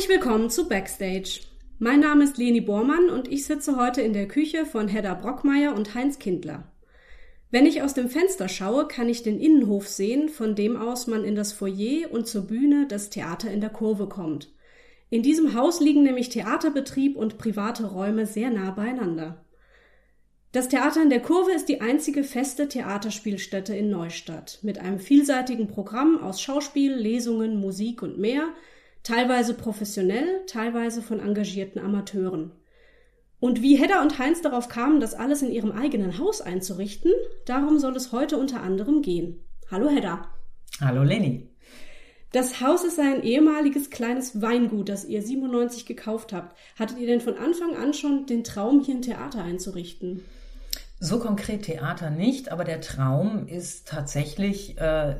Herzlich willkommen zu Backstage. Mein Name ist Leni Bormann und ich sitze heute in der Küche von Hedda Brockmeier und Heinz Kindler. Wenn ich aus dem Fenster schaue, kann ich den Innenhof sehen, von dem aus man in das Foyer und zur Bühne des Theater in der Kurve kommt. In diesem Haus liegen nämlich Theaterbetrieb und private Räume sehr nah beieinander. Das Theater in der Kurve ist die einzige feste Theaterspielstätte in Neustadt mit einem vielseitigen Programm aus Schauspiel, Lesungen, Musik und mehr, teilweise professionell, teilweise von engagierten Amateuren. Und wie Hedda und Heinz darauf kamen, das alles in ihrem eigenen Haus einzurichten, darum soll es heute unter anderem gehen. Hallo Hedda. Hallo Lenny. Das Haus ist ein ehemaliges kleines Weingut, das ihr 97 gekauft habt. Hattet ihr denn von Anfang an schon den Traum, hier ein Theater einzurichten? So konkret Theater nicht, aber der Traum ist tatsächlich äh,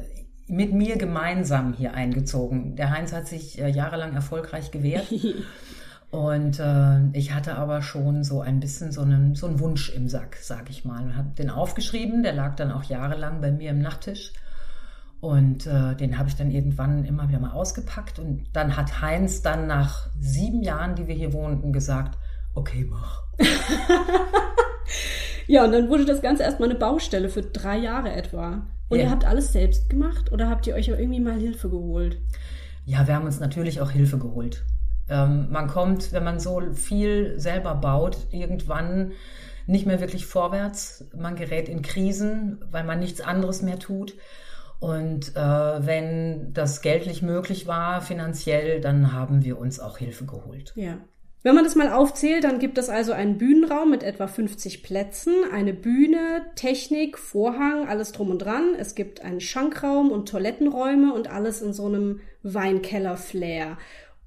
mit mir gemeinsam hier eingezogen. Der Heinz hat sich äh, jahrelang erfolgreich gewehrt. Und äh, ich hatte aber schon so ein bisschen so einen, so einen Wunsch im Sack, sag ich mal. Und habe den aufgeschrieben, der lag dann auch jahrelang bei mir im Nachttisch. Und äh, den habe ich dann irgendwann immer wieder mal ausgepackt. Und dann hat Heinz dann nach sieben Jahren, die wir hier wohnten, gesagt, okay, mach. ja, und dann wurde das Ganze erstmal eine Baustelle für drei Jahre etwa. Und yeah. ihr habt alles selbst gemacht oder habt ihr euch irgendwie mal Hilfe geholt? Ja, wir haben uns natürlich auch Hilfe geholt. Ähm, man kommt, wenn man so viel selber baut, irgendwann nicht mehr wirklich vorwärts. Man gerät in Krisen, weil man nichts anderes mehr tut. Und äh, wenn das geldlich möglich war, finanziell, dann haben wir uns auch Hilfe geholt. Ja. Wenn man das mal aufzählt, dann gibt es also einen Bühnenraum mit etwa 50 Plätzen, eine Bühne, Technik, Vorhang, alles drum und dran. Es gibt einen Schankraum und Toilettenräume und alles in so einem Weinkeller-Flair.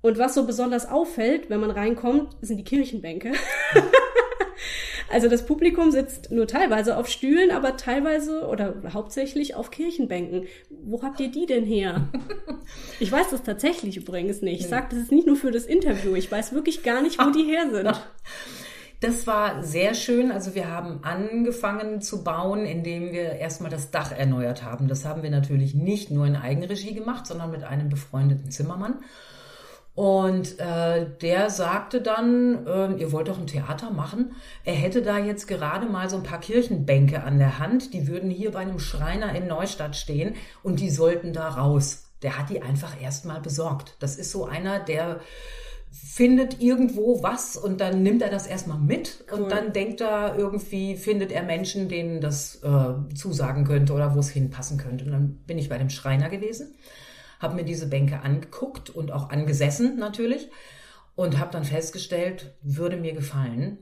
Und was so besonders auffällt, wenn man reinkommt, sind die Kirchenbänke. Also das Publikum sitzt nur teilweise auf Stühlen, aber teilweise oder hauptsächlich auf Kirchenbänken. Wo habt ihr die denn her? Ich weiß das tatsächlich übrigens nicht. Ich sage, das ist nicht nur für das Interview. Ich weiß wirklich gar nicht, wo die her sind. Das war sehr schön. Also wir haben angefangen zu bauen, indem wir erstmal das Dach erneuert haben. Das haben wir natürlich nicht nur in Eigenregie gemacht, sondern mit einem befreundeten Zimmermann. Und äh, der sagte dann, äh, ihr wollt doch ein Theater machen. Er hätte da jetzt gerade mal so ein paar Kirchenbänke an der Hand, die würden hier bei einem Schreiner in Neustadt stehen und die sollten da raus. Der hat die einfach erstmal besorgt. Das ist so einer, der findet irgendwo was und dann nimmt er das erstmal mit cool. und dann denkt er irgendwie, findet er Menschen, denen das äh, zusagen könnte oder wo es hinpassen könnte. Und dann bin ich bei dem Schreiner gewesen habe mir diese Bänke angeguckt und auch angesessen natürlich und habe dann festgestellt, würde mir gefallen.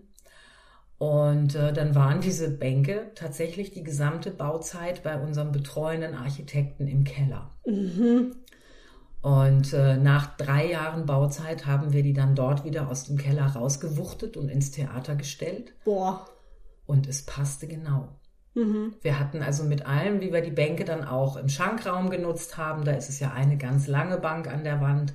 Und äh, dann waren diese Bänke tatsächlich die gesamte Bauzeit bei unserem betreuenden Architekten im Keller. Mhm. Und äh, nach drei Jahren Bauzeit haben wir die dann dort wieder aus dem Keller rausgewuchtet und ins Theater gestellt. Boah. Und es passte genau. Mhm. Wir hatten also mit allem, wie wir die Bänke dann auch im Schankraum genutzt haben, da ist es ja eine ganz lange Bank an der Wand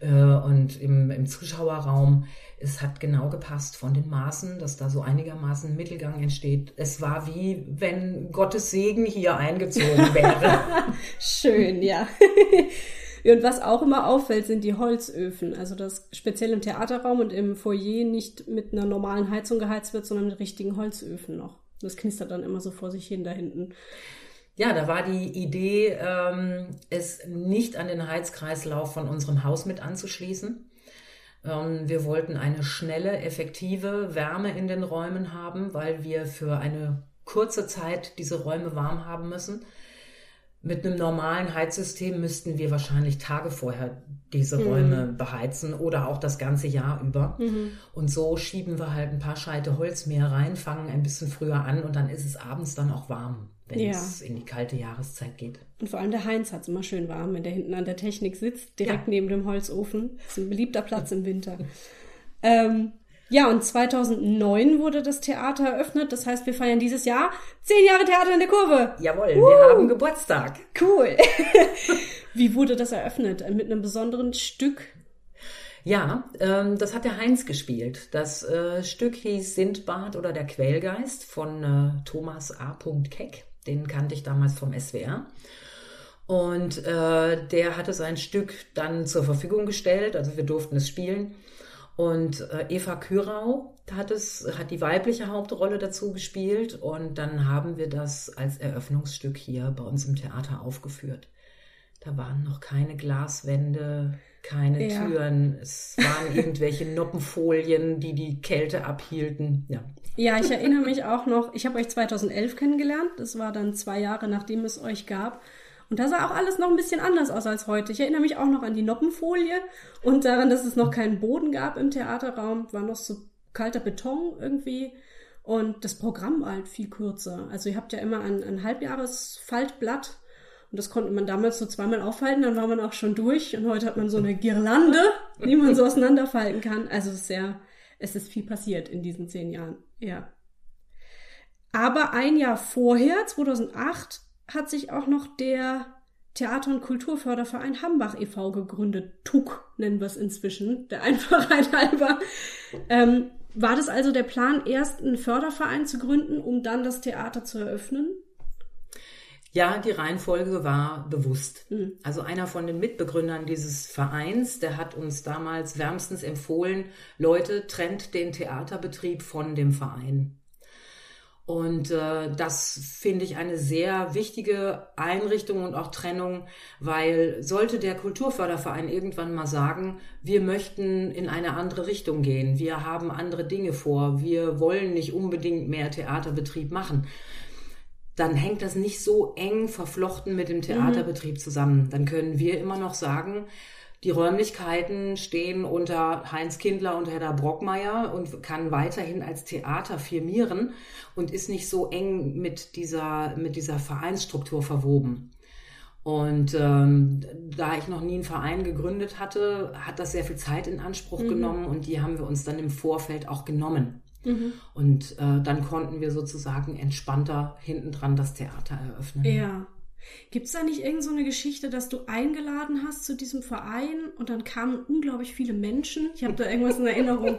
äh, und im, im Zuschauerraum, es hat genau gepasst von den Maßen, dass da so einigermaßen Mittelgang entsteht. Es war wie wenn Gottes Segen hier eingezogen wäre. Schön, ja. Und was auch immer auffällt, sind die Holzöfen. Also dass speziell im Theaterraum und im Foyer nicht mit einer normalen Heizung geheizt wird, sondern mit richtigen Holzöfen noch. Das knistert dann immer so vor sich hin da hinten. Ja, da war die Idee, ähm, es nicht an den Heizkreislauf von unserem Haus mit anzuschließen. Ähm, wir wollten eine schnelle, effektive Wärme in den Räumen haben, weil wir für eine kurze Zeit diese Räume warm haben müssen. Mit einem normalen Heizsystem müssten wir wahrscheinlich Tage vorher diese mhm. Räume beheizen oder auch das ganze Jahr über. Mhm. Und so schieben wir halt ein paar Scheite Holz mehr rein, fangen ein bisschen früher an und dann ist es abends dann auch warm, wenn ja. es in die kalte Jahreszeit geht. Und vor allem der Heinz hat es immer schön warm, wenn der hinten an der Technik sitzt, direkt ja. neben dem Holzofen. Das ist ein beliebter Platz im Winter. ähm, ja, und 2009 wurde das Theater eröffnet. Das heißt, wir feiern dieses Jahr zehn Jahre Theater in der Kurve. Jawohl, uh, wir haben Geburtstag. Cool. Wie wurde das eröffnet? Mit einem besonderen Stück? Ja, ähm, das hat der Heinz gespielt. Das äh, Stück hieß Sindbad oder der Quellgeist von äh, Thomas A. Keck. Den kannte ich damals vom SWR. Und äh, der hatte sein Stück dann zur Verfügung gestellt, also wir durften es spielen. Und äh, Eva Kürau hat es, hat die weibliche Hauptrolle dazu gespielt und dann haben wir das als Eröffnungsstück hier bei uns im Theater aufgeführt. Da waren noch keine Glaswände, keine ja. Türen. Es waren irgendwelche Noppenfolien, die die Kälte abhielten. Ja. Ja, ich erinnere mich auch noch, ich habe euch 2011 kennengelernt. Das war dann zwei Jahre, nachdem es euch gab. Und da sah auch alles noch ein bisschen anders aus als heute. Ich erinnere mich auch noch an die Noppenfolie und daran, dass es noch keinen Boden gab im Theaterraum. War noch so kalter Beton irgendwie. Und das Programm war halt viel kürzer. Also ihr habt ja immer ein, ein Halbjahresfaltblatt. Und das konnte man damals so zweimal aufhalten, dann war man auch schon durch. Und heute hat man so eine Girlande, die man so auseinanderfalten kann. Also sehr, es ist viel passiert in diesen zehn Jahren. Ja. Aber ein Jahr vorher, 2008, hat sich auch noch der Theater- und Kulturförderverein Hambach e.V. gegründet. TUK nennen wir es inzwischen, der Einfachheit halber. Ähm, war das also der Plan, erst einen Förderverein zu gründen, um dann das Theater zu eröffnen? Ja, die Reihenfolge war bewusst. Mhm. Also einer von den Mitbegründern dieses Vereins, der hat uns damals wärmstens empfohlen, Leute, trennt den Theaterbetrieb von dem Verein. Und äh, das finde ich eine sehr wichtige Einrichtung und auch Trennung, weil sollte der Kulturförderverein irgendwann mal sagen, wir möchten in eine andere Richtung gehen, wir haben andere Dinge vor, wir wollen nicht unbedingt mehr Theaterbetrieb machen, dann hängt das nicht so eng verflochten mit dem mhm. Theaterbetrieb zusammen. Dann können wir immer noch sagen, die Räumlichkeiten stehen unter Heinz Kindler und Hedda Brockmeier und kann weiterhin als Theater firmieren und ist nicht so eng mit dieser, mit dieser Vereinsstruktur verwoben. Und ähm, da ich noch nie einen Verein gegründet hatte, hat das sehr viel Zeit in Anspruch mhm. genommen und die haben wir uns dann im Vorfeld auch genommen. Mhm. Und äh, dann konnten wir sozusagen entspannter hintendran das Theater eröffnen. Ja. Gibt es da nicht irgend so Geschichte, dass du eingeladen hast zu diesem Verein und dann kamen unglaublich viele Menschen? Ich habe da irgendwas in Erinnerung.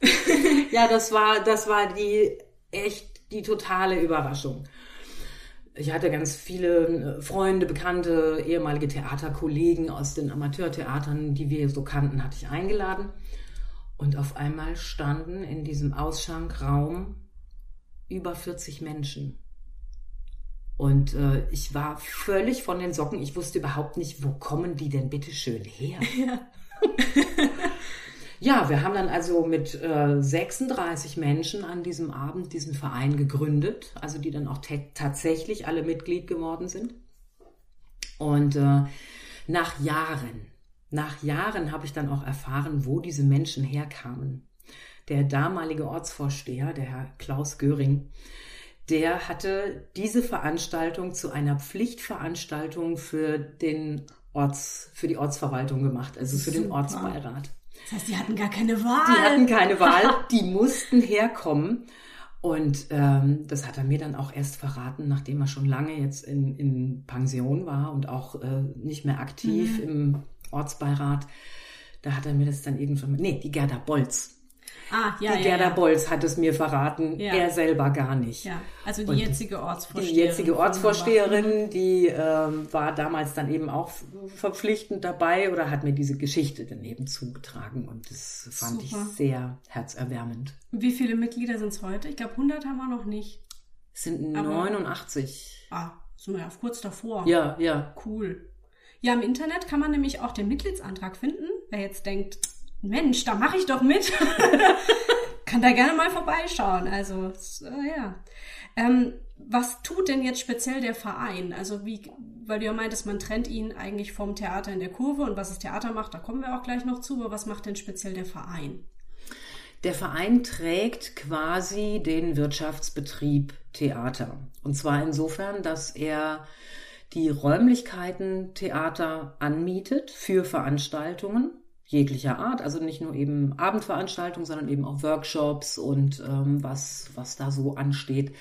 ja, das war, das war die echt die totale Überraschung. Ich hatte ganz viele äh, Freunde, Bekannte, ehemalige Theaterkollegen aus den Amateurtheatern, die wir so kannten, hatte ich eingeladen. Und auf einmal standen in diesem Ausschankraum über 40 Menschen. Und äh, ich war völlig von den Socken. Ich wusste überhaupt nicht, wo kommen die denn bitte schön her? Ja. ja, wir haben dann also mit äh, 36 Menschen an diesem Abend diesen Verein gegründet, also die dann auch tatsächlich alle Mitglied geworden sind. Und äh, nach Jahren, nach Jahren habe ich dann auch erfahren, wo diese Menschen herkamen. Der damalige Ortsvorsteher, der Herr Klaus Göring, der hatte diese Veranstaltung zu einer Pflichtveranstaltung für den Orts, für die Ortsverwaltung gemacht, also für Super. den Ortsbeirat. Das heißt, die hatten gar keine Wahl. Die hatten keine Wahl, die mussten herkommen. Und ähm, das hat er mir dann auch erst verraten, nachdem er schon lange jetzt in, in Pension war und auch äh, nicht mehr aktiv mhm. im Ortsbeirat. Da hat er mir das dann irgendwann, nee, die Gerda Bolz, Ah, ja, die Gerda ja. Bolz hat es mir verraten, ja. er selber gar nicht. Ja, also die und jetzige Ortsvorsteherin. Die jetzige Ortsvorsteherin, die ähm, war damals dann eben auch verpflichtend dabei oder hat mir diese Geschichte daneben zugetragen und das fand Super. ich sehr herzerwärmend. Wie viele Mitglieder sind es heute? Ich glaube 100 haben wir noch nicht. Es sind Aber, 89. Ah, sind wir ja kurz davor. Ja, ja. Cool. Ja, im Internet kann man nämlich auch den Mitgliedsantrag finden. Wer jetzt denkt, Mensch, da mache ich doch mit. Kann da gerne mal vorbeischauen. Also, äh, ja. Ähm, was tut denn jetzt speziell der Verein? Also, wie, weil du ja meintest, man trennt ihn eigentlich vom Theater in der Kurve und was das Theater macht, da kommen wir auch gleich noch zu. Aber was macht denn speziell der Verein? Der Verein trägt quasi den Wirtschaftsbetrieb Theater. Und zwar insofern, dass er die Räumlichkeiten Theater anmietet für Veranstaltungen jeglicher Art, also nicht nur eben Abendveranstaltungen, sondern eben auch Workshops und ähm, was, was da so ansteht.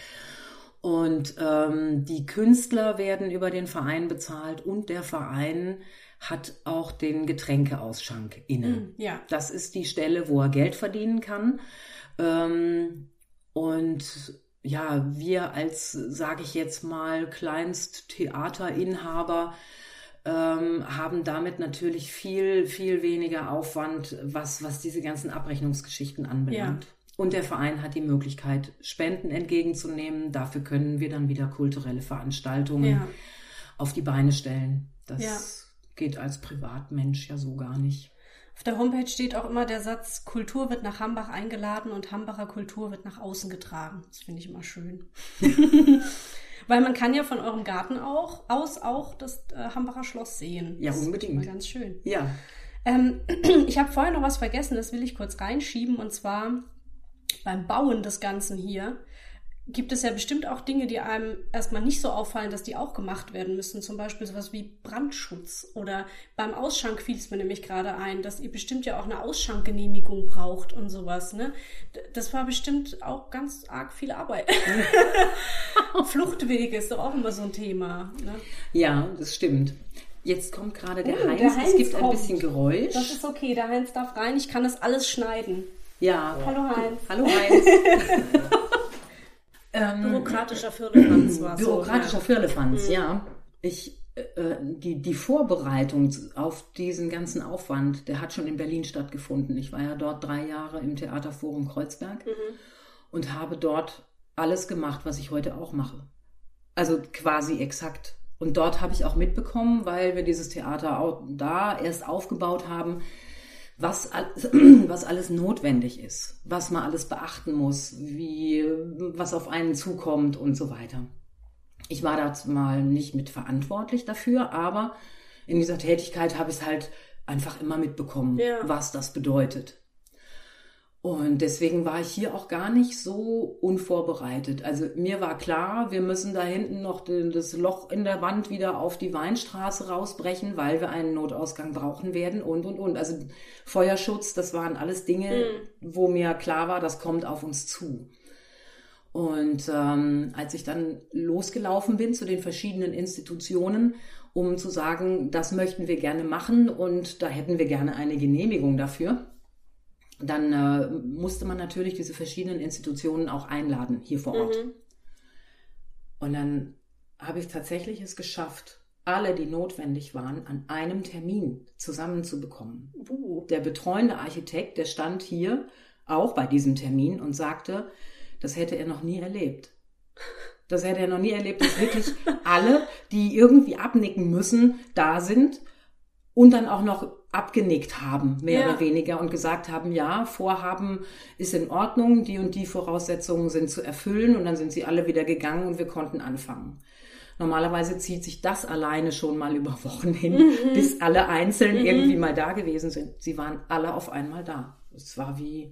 Und ähm, die Künstler werden über den Verein bezahlt und der Verein hat auch den Getränkeausschank inne. Mm, ja. Das ist die Stelle, wo er Geld verdienen kann. Ähm, und ja, wir als, sage ich jetzt mal, Kleinsttheaterinhaber ähm, haben damit natürlich viel, viel weniger Aufwand, was, was diese ganzen Abrechnungsgeschichten anbelangt. Ja. Und der Verein hat die Möglichkeit, Spenden entgegenzunehmen. Dafür können wir dann wieder kulturelle Veranstaltungen ja. auf die Beine stellen. Das ja. geht als Privatmensch ja so gar nicht. Auf der Homepage steht auch immer der Satz, Kultur wird nach Hambach eingeladen und Hambacher Kultur wird nach außen getragen. Das finde ich immer schön. Weil man kann ja von eurem Garten auch aus auch das äh, Hambacher Schloss sehen. Ja, unbedingt. Das ist ganz schön. Ja. Ähm, ich habe vorher noch was vergessen, das will ich kurz reinschieben. Und zwar beim Bauen des Ganzen hier gibt es ja bestimmt auch Dinge, die einem erstmal nicht so auffallen, dass die auch gemacht werden müssen. Zum Beispiel sowas wie Brandschutz. Oder beim Ausschank fiel es mir nämlich gerade ein, dass ihr bestimmt ja auch eine Ausschankgenehmigung braucht und sowas. Ne? Das war bestimmt auch ganz arg viel Arbeit. Fluchtwege ist doch auch immer so ein Thema. Ne? Ja, das stimmt. Jetzt kommt gerade der, oh, Heinz. der Heinz. Es gibt kommt. ein bisschen Geräusch. Das ist okay, der Heinz darf rein. Ich kann das alles schneiden. Ja. Hallo Heinz. Hallo Heinz. ähm, Bürokratischer Firlefanz war Bürokratischer so, Firlefanz, ja. ja. Ich, äh, die, die Vorbereitung auf diesen ganzen Aufwand, der hat schon in Berlin stattgefunden. Ich war ja dort drei Jahre im Theaterforum Kreuzberg mhm. und habe dort alles gemacht, was ich heute auch mache. Also quasi exakt. Und dort habe ich auch mitbekommen, weil wir dieses Theater auch da erst aufgebaut haben, was, was alles notwendig ist, was man alles beachten muss, wie, was auf einen zukommt und so weiter. Ich war da mal nicht mit verantwortlich dafür, aber in dieser Tätigkeit habe ich es halt einfach immer mitbekommen, ja. was das bedeutet. Und deswegen war ich hier auch gar nicht so unvorbereitet. Also mir war klar, wir müssen da hinten noch das Loch in der Wand wieder auf die Weinstraße rausbrechen, weil wir einen Notausgang brauchen werden und, und, und. Also Feuerschutz, das waren alles Dinge, mhm. wo mir klar war, das kommt auf uns zu. Und ähm, als ich dann losgelaufen bin zu den verschiedenen Institutionen, um zu sagen, das möchten wir gerne machen und da hätten wir gerne eine Genehmigung dafür, dann äh, musste man natürlich diese verschiedenen Institutionen auch einladen hier vor Ort. Mhm. Und dann habe ich tatsächlich es geschafft, alle, die notwendig waren, an einem Termin zusammenzubekommen. Uh. Der betreuende Architekt, der stand hier auch bei diesem Termin und sagte, das hätte er noch nie erlebt. Das hätte er noch nie erlebt, dass wirklich alle, die irgendwie abnicken müssen, da sind und dann auch noch abgenickt haben, mehr ja. oder weniger, und gesagt haben, ja, Vorhaben ist in Ordnung, die und die Voraussetzungen sind zu erfüllen, und dann sind sie alle wieder gegangen und wir konnten anfangen. Normalerweise zieht sich das alleine schon mal über Wochen hin, mhm. bis alle einzeln mhm. irgendwie mal da gewesen sind. Sie waren alle auf einmal da. Es war wie,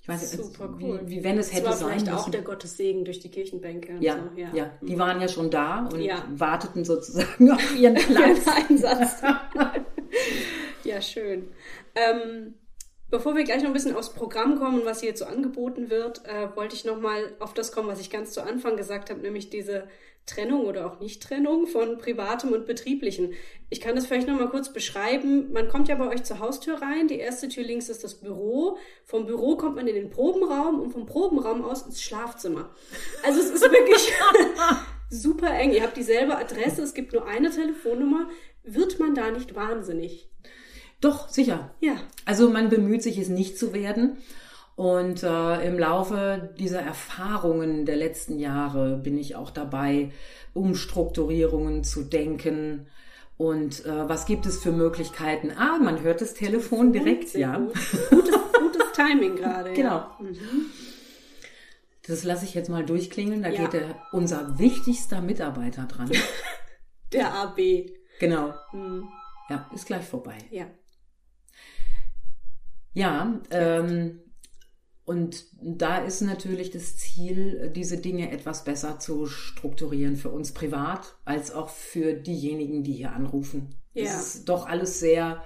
ich weiß nicht, Super cool. wie, wie wenn es hätte das war sein vielleicht auch der Gottessegen durch die Kirchenbänke. Ja, so. ja, ja, die waren ja schon da und ja. warteten sozusagen auf ihren Platz. Einsatz. Ja, schön. Ähm, bevor wir gleich noch ein bisschen aufs Programm kommen was hier so angeboten wird, äh, wollte ich nochmal auf das kommen, was ich ganz zu Anfang gesagt habe, nämlich diese Trennung oder auch Nicht-Trennung von privatem und betrieblichen. Ich kann das vielleicht nochmal kurz beschreiben. Man kommt ja bei euch zur Haustür rein. Die erste Tür links ist das Büro. Vom Büro kommt man in den Probenraum und vom Probenraum aus ins Schlafzimmer. Also es ist wirklich super eng. Ihr habt dieselbe Adresse, es gibt nur eine Telefonnummer. Wird man da nicht wahnsinnig? Doch, sicher. Ja. Also man bemüht sich, es nicht zu werden. Und äh, im Laufe dieser Erfahrungen der letzten Jahre bin ich auch dabei, Umstrukturierungen zu denken. Und äh, was gibt es für Möglichkeiten? Ah, man hört das Telefon direkt, ja. Gut. Gutes, gutes Timing gerade. Genau. Mhm. Das lasse ich jetzt mal durchklingeln. Da ja. geht der, unser wichtigster Mitarbeiter dran. der AB. Genau. Mhm. Ja, ist gleich vorbei. Ja. Ja, ähm, und da ist natürlich das Ziel, diese Dinge etwas besser zu strukturieren für uns privat, als auch für diejenigen, die hier anrufen. Ja. Das ist doch alles sehr,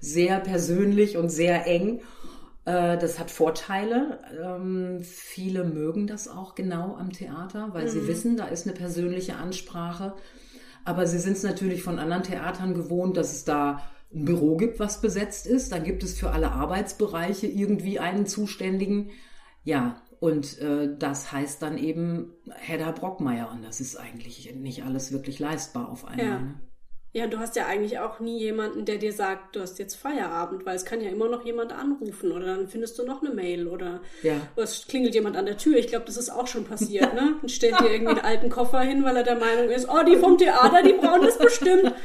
sehr persönlich und sehr eng. Äh, das hat Vorteile. Ähm, viele mögen das auch genau am Theater, weil mhm. sie wissen, da ist eine persönliche Ansprache. Aber sie sind es natürlich von anderen Theatern gewohnt, dass es da ein Büro gibt, was besetzt ist. Dann gibt es für alle Arbeitsbereiche irgendwie einen Zuständigen. Ja, Und äh, das heißt dann eben Hedda Brockmeier. Und das ist eigentlich nicht alles wirklich leistbar auf einmal. Ja. Ne? Ja, du hast ja eigentlich auch nie jemanden, der dir sagt, du hast jetzt Feierabend, weil es kann ja immer noch jemand anrufen oder dann findest du noch eine Mail oder Ja. es klingelt jemand an der Tür. Ich glaube, das ist auch schon passiert, ne? Und stellt dir irgendwie einen alten Koffer hin, weil er der Meinung ist, oh, die vom Theater, die brauchen das bestimmt.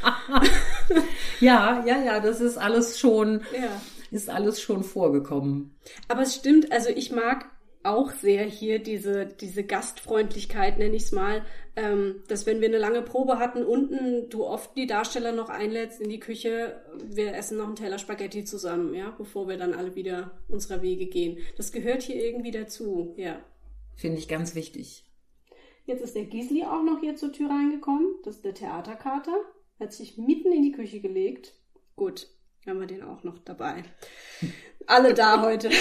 Ja, ja, ja, das ist alles schon, Ja. ist alles schon vorgekommen. Aber es stimmt, also ich mag auch sehr hier diese, diese Gastfreundlichkeit, nenne ich es mal, ähm, dass wenn wir eine lange Probe hatten, unten du oft die Darsteller noch einlädst in die Küche, wir essen noch einen Teller Spaghetti zusammen, ja, bevor wir dann alle wieder unserer Wege gehen. Das gehört hier irgendwie dazu, ja. Finde ich ganz wichtig. Jetzt ist der Gisli auch noch hier zur Tür reingekommen. Das ist der Theaterkater. Hat sich mitten in die Küche gelegt. Gut, haben wir den auch noch dabei. Alle da heute.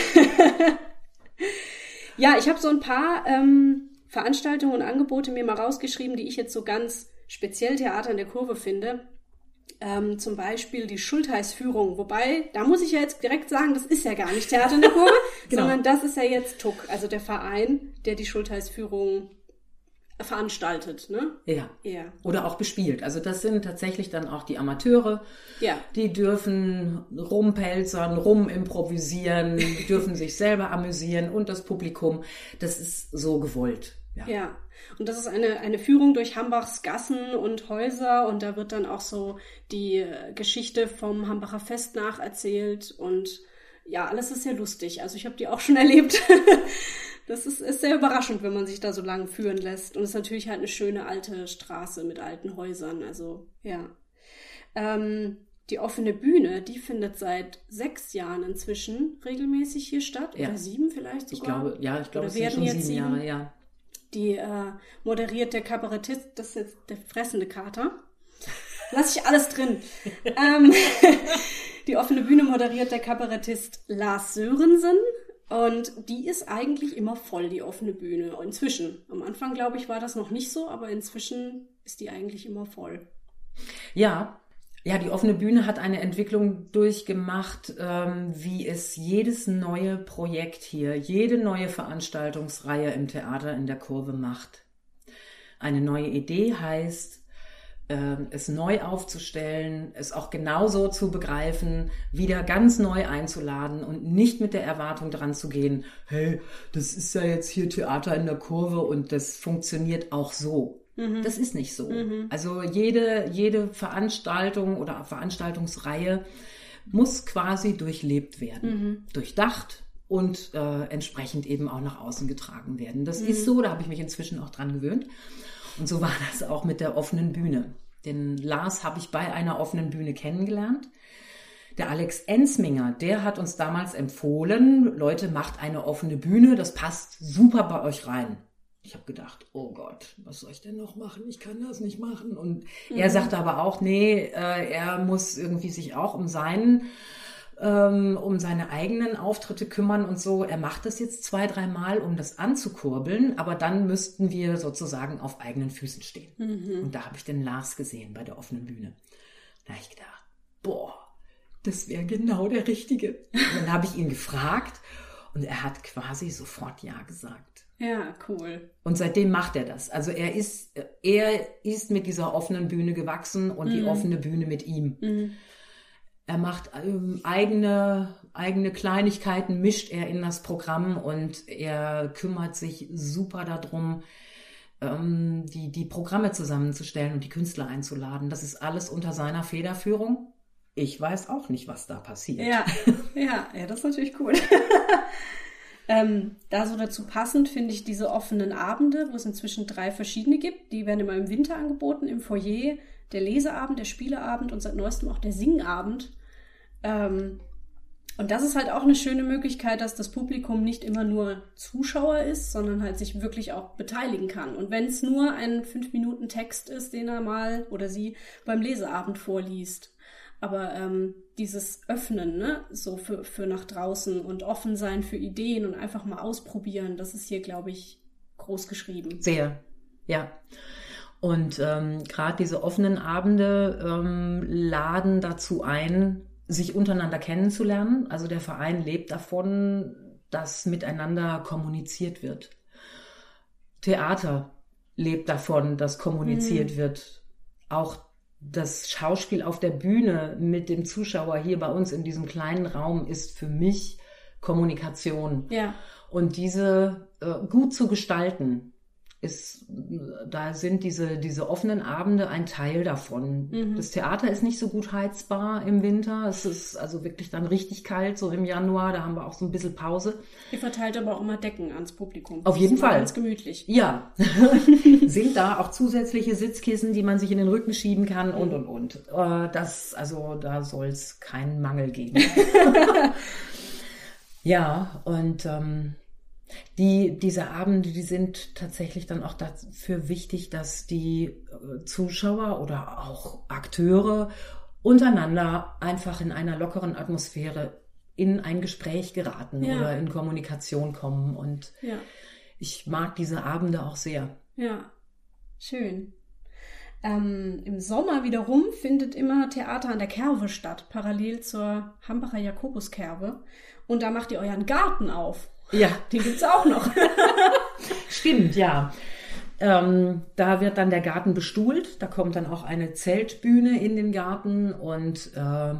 ja, ich habe so ein paar ähm, Veranstaltungen und Angebote mir mal rausgeschrieben, die ich jetzt so ganz speziell Theater in der Kurve finde. Ähm, zum Beispiel die Schultheißführung. Wobei, da muss ich ja jetzt direkt sagen, das ist ja gar nicht Theater in der Kurve, Genau. sondern das ist ja jetzt TUC, also der Verein, der die Schultheißführung veranstaltet, ne? Ja. Ja. Oder auch bespielt. Also das sind tatsächlich dann auch die Amateure. Ja. Die dürfen rumpelzern, rumimprovisieren, dürfen sich selber amüsieren und das Publikum, das ist so gewollt. Ja. Ja, und das ist eine, eine Führung durch Hambachs Gassen und Häuser und da wird dann auch so die äh, Geschichte vom Hambacher Fest nacherzählt und ja, alles ist sehr lustig. Also ich habe die auch schon erlebt. Das ist, ist sehr überraschend, wenn man sich da so lange führen lässt. Und es ist natürlich halt eine schöne alte Straße mit alten Häusern. Also ja. Ähm, die offene Bühne, die findet seit sechs Jahren inzwischen regelmäßig hier statt. Ja. Oder sieben vielleicht Ich sogar. glaube, ja, ich glaube, Oder es sind werden schon jetzt sieben sieben? Jahre, ja. Die äh, moderiert der Kabarettist, das ist jetzt der fressende Kater. Lass ich alles drin. ähm, die offene Bühne moderiert der Kabarettist Lars Sörensen. Und die ist eigentlich immer voll, die offene Bühne. Inzwischen. Am Anfang, glaube ich, war das noch nicht so, aber inzwischen ist die eigentlich immer voll. Ja, ja, die offene Bühne hat eine Entwicklung durchgemacht, ähm, wie es jedes neue Projekt hier, jede neue Veranstaltungsreihe im Theater in der Kurve macht. Eine neue Idee heißt, ähm, es neu aufzustellen, es auch genauso zu begreifen, wieder ganz neu einzuladen und nicht mit der Erwartung dran zu gehen, hey, das ist ja jetzt hier Theater in der Kurve und das funktioniert auch so. Das ist nicht so. Also jede, jede Veranstaltung oder Veranstaltungsreihe muss quasi durchlebt werden, durchdacht und äh, entsprechend eben auch nach außen getragen werden. Das ist so, da habe ich mich inzwischen auch dran gewöhnt. Und so war das auch mit der offenen Bühne. Den Lars habe ich bei einer offenen Bühne kennengelernt. Der Alex Ensminger, der hat uns damals empfohlen, Leute, macht eine offene Bühne, das passt super bei euch rein. Ich habe gedacht, oh Gott, was soll ich denn noch machen? Ich kann das nicht machen. Und er sagte aber auch, nee, äh, er muss irgendwie sich auch um seinen, ähm, um seine eigenen Auftritte kümmern und so. Er macht das jetzt zwei, dreimal, um das anzukurbeln, aber dann müssten wir sozusagen auf eigenen Füßen stehen. Und da habe ich den Lars gesehen bei der offenen Bühne. Da habe ich gedacht, boah, das wäre genau der Richtige. Und dann habe ich ihn gefragt und er hat quasi sofort Ja gesagt. Ja, cool. Und seitdem macht er das. Also er ist, er ist mit dieser offenen Bühne gewachsen und die offene Bühne mit ihm. Er macht ähm, eigene, eigene Kleinigkeiten, mischt er in das Programm und er kümmert sich super darum, ähm, die, die Programme zusammenzustellen und die Künstler einzuladen. Das ist alles unter seiner Federführung. Ich weiß auch nicht, was da passiert. Ja, ja, ja, das ist natürlich cool. ähm, da so dazu passend finde ich diese offenen Abende, wo es inzwischen drei verschiedene gibt. Die werden immer im Winter angeboten, im Foyer. Der Leseabend, der Spieleabend und seit neuestem auch der Singabend. Ähm, und das ist halt auch eine schöne Möglichkeit, dass das Publikum nicht immer nur Zuschauer ist, sondern halt sich wirklich auch beteiligen kann. Und wenn es nur ein fünf Minuten Text ist, den er mal oder sie beim Leseabend vorliest. Aber ähm, dieses Öffnen, ne, so für, für nach draußen und offen sein für Ideen und einfach mal ausprobieren, das ist hier, glaube ich, groß geschrieben. Sehr, ja. Und ähm, gerade diese offenen Abende ähm, laden dazu ein, sich untereinander kennenzulernen. Also der Verein lebt davon, dass miteinander kommuniziert wird. Theater lebt davon, dass kommuniziert mhm. wird. Auch das Schauspiel auf der Bühne mit dem Zuschauer hier bei uns in diesem kleinen Raum ist für mich Kommunikation. Ja. Und diese äh, gut zu gestalten, ist, da sind diese, diese offenen Abende ein Teil davon. Mhm. Das Theater ist nicht so gut heizbar im Winter. Es ist also wirklich dann richtig kalt, so im Januar. Da haben wir auch so ein bisschen Pause. Ihr verteilt aber auch immer Decken ans Publikum. Auf jeden Fall. Ganz gemütlich. Ja. sind da auch zusätzliche Sitzkissen, die man sich in den Rücken schieben kann und, und, und. Äh, das, also da soll es keinen Mangel geben. ja, und ähm, die, diese Abende, die sind tatsächlich dann auch dafür wichtig, dass die äh, Zuschauer oder auch Akteure untereinander einfach in einer lockeren Atmosphäre in ein Gespräch geraten ja. oder in Kommunikation kommen. Und ja. ich mag diese Abende auch sehr. Ja, schön. Ähm, Im Sommer wiederum findet immer Theater an der Kerve statt, parallel zur Hambacher Jakobuskerve. Und da macht ihr euren Garten auf. Ja, den gibt's auch noch. Stimmt, ja. Ähm, da wird dann der Garten bestuhlt. Da kommt dann auch eine Zeltbühne in den Garten und äh,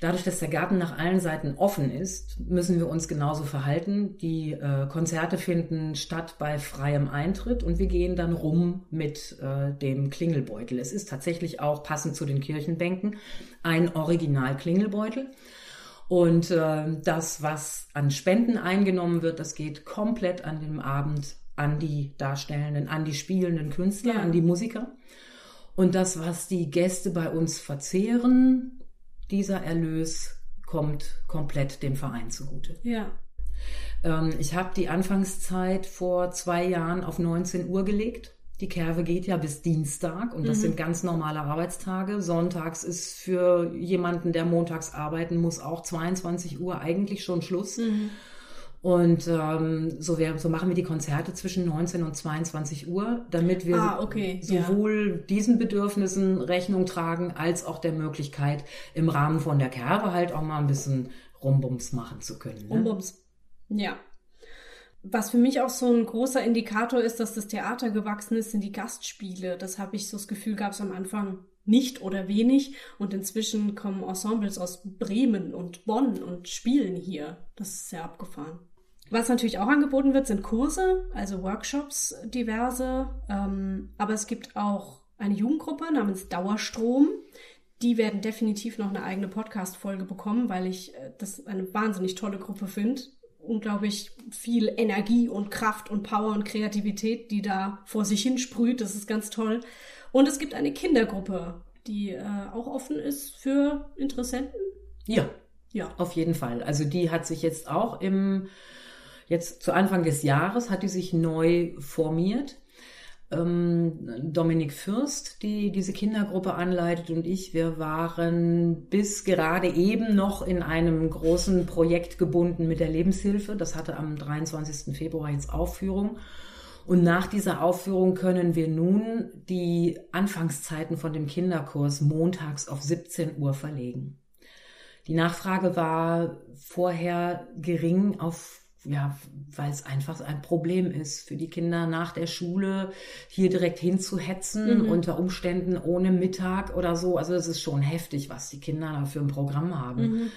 dadurch, dass der Garten nach allen Seiten offen ist, müssen wir uns genauso verhalten. Die äh, Konzerte finden statt bei freiem Eintritt und wir gehen dann rum mit äh, dem Klingelbeutel. Es ist tatsächlich auch passend zu den Kirchenbänken ein Original-Klingelbeutel. Und äh, das, was an Spenden eingenommen wird, das geht komplett an dem Abend an die Darstellenden, an die spielenden Künstler, ja. an die Musiker. Und das, was die Gäste bei uns verzehren, dieser Erlös kommt komplett dem Verein zugute. Ja. Ähm, ich habe die Anfangszeit vor zwei Jahren auf 19 Uhr gelegt. Die Kerve geht ja bis Dienstag und das mhm. sind ganz normale Arbeitstage. Sonntags ist für jemanden, der montags arbeiten muss, auch 22 Uhr eigentlich schon Schluss. Mhm. Und ähm, so, wir, so machen wir die Konzerte zwischen 19 und 22 Uhr, damit wir ah, okay. sowohl ja. diesen Bedürfnissen Rechnung tragen, als auch der Möglichkeit, im Rahmen von der Kerbe halt auch mal ein bisschen Rumbums machen zu können. Ne? Rumbums, ja. Was für mich auch so ein großer Indikator ist, dass das Theater gewachsen ist, sind die Gastspiele. Das habe ich so das Gefühl, gab es am Anfang nicht oder wenig. Und inzwischen kommen Ensembles aus Bremen und Bonn und spielen hier. Das ist sehr abgefahren. Was natürlich auch angeboten wird, sind Kurse, also Workshops, diverse. Ähm, aber es gibt auch eine Jugendgruppe namens Dauerstrom. Die werden definitiv noch eine eigene Podcast-Folge bekommen, weil ich äh, das eine wahnsinnig tolle Gruppe finde unglaublich viel Energie und Kraft und Power und Kreativität, die da vor sich hin sprüht. Das ist ganz toll. Und es gibt eine Kindergruppe, die äh, auch offen ist für Interessenten. Ja, ja, auf jeden Fall. Also die hat sich jetzt auch im jetzt zu Anfang des Jahres hat die sich neu formiert Dominik Fürst, die diese Kindergruppe anleitet und ich, wir waren bis gerade eben noch in einem großen Projekt gebunden mit der Lebenshilfe. Das hatte am 23. Februar jetzt Aufführung. Und nach dieser Aufführung können wir nun die Anfangszeiten von dem Kinderkurs montags auf 17 Uhr verlegen. Die Nachfrage war vorher gering auf ja, weil es einfach ein Problem ist für die Kinder nach der Schule hier direkt hinzuhetzen, mhm. unter Umständen ohne Mittag oder so. Also es ist schon heftig, was die Kinder da für ein Programm haben. Mhm.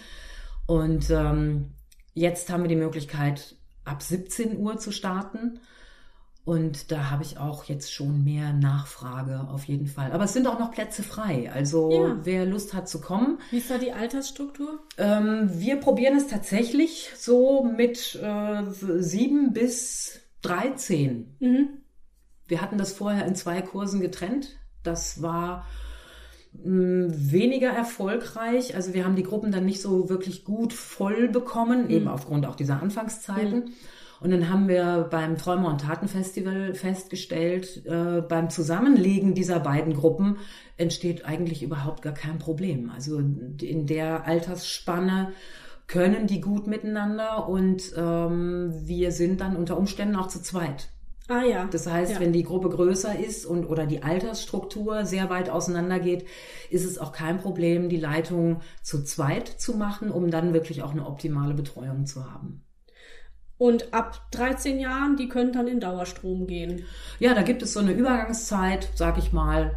Und ähm, jetzt haben wir die Möglichkeit, ab 17 Uhr zu starten. Und da habe ich auch jetzt schon mehr Nachfrage auf jeden Fall. Aber es sind auch noch Plätze frei. Also ja. wer Lust hat zu kommen. Wie ist da die Altersstruktur? Ähm, wir probieren es tatsächlich so mit äh, sieben bis 13. Mhm. Wir hatten das vorher in zwei Kursen getrennt. Das war mm, weniger erfolgreich. Also wir haben die Gruppen dann nicht so wirklich gut voll bekommen, mhm. eben aufgrund auch dieser Anfangszeiten. Mhm. Und dann haben wir beim Träumer und Taten Festival festgestellt, äh, beim Zusammenlegen dieser beiden Gruppen entsteht eigentlich überhaupt gar kein Problem. Also in der Altersspanne können die gut miteinander und ähm, wir sind dann unter Umständen auch zu zweit. Ah ja. Das heißt, ja. wenn die Gruppe größer ist und oder die Altersstruktur sehr weit auseinander geht, ist es auch kein Problem, die Leitung zu zweit zu machen, um dann wirklich auch eine optimale Betreuung zu haben. Und ab 13 Jahren, die können dann in Dauerstrom gehen. Ja, da gibt es so eine Übergangszeit, sag ich mal,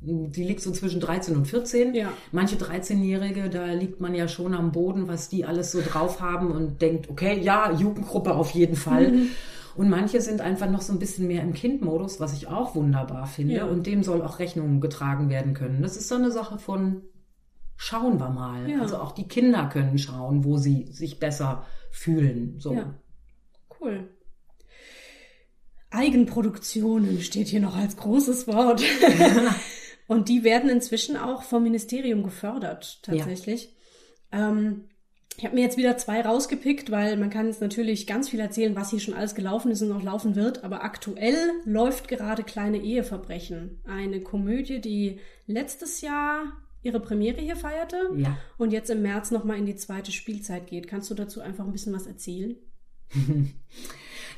die liegt so zwischen 13 und 14. Ja. Manche 13-Jährige, da liegt man ja schon am Boden, was die alles so drauf haben und denkt, okay, ja, Jugendgruppe auf jeden Fall. Mhm. Und manche sind einfach noch so ein bisschen mehr im Kindmodus, was ich auch wunderbar finde. Ja. Und dem soll auch Rechnung getragen werden können. Das ist so eine Sache von schauen wir mal. Ja. Also auch die Kinder können schauen, wo sie sich besser fühlen. So. Ja. Cool. Eigenproduktionen steht hier noch als großes Wort. Und die werden inzwischen auch vom Ministerium gefördert, tatsächlich. Ja. Ähm, ich habe mir jetzt wieder zwei rausgepickt, weil man kann jetzt natürlich ganz viel erzählen, was hier schon alles gelaufen ist und noch laufen wird. Aber aktuell läuft gerade Kleine Eheverbrechen. Eine Komödie, die letztes Jahr ihre Premiere hier feierte ja. und jetzt im März nochmal in die zweite Spielzeit geht. Kannst du dazu einfach ein bisschen was erzählen?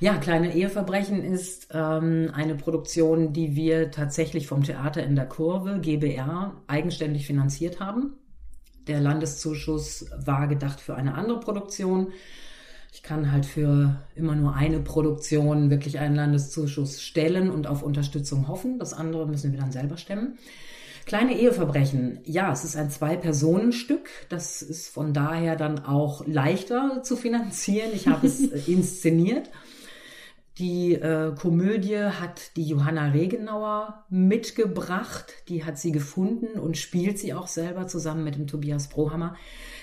Ja, Kleine Eheverbrechen ist ähm, eine Produktion, die wir tatsächlich vom Theater in der Kurve, GBR, eigenständig finanziert haben. Der Landeszuschuss war gedacht für eine andere Produktion. Ich kann halt für immer nur eine Produktion wirklich einen Landeszuschuss stellen und auf Unterstützung hoffen. Das andere müssen wir dann selber stemmen. Kleine Eheverbrechen. Ja, es ist ein Zwei-Personen-Stück. Das ist von daher dann auch leichter zu finanzieren. Ich habe es inszeniert. Die äh, Komödie hat die Johanna Regenauer mitgebracht. Die hat sie gefunden und spielt sie auch selber zusammen mit dem Tobias Brohammer.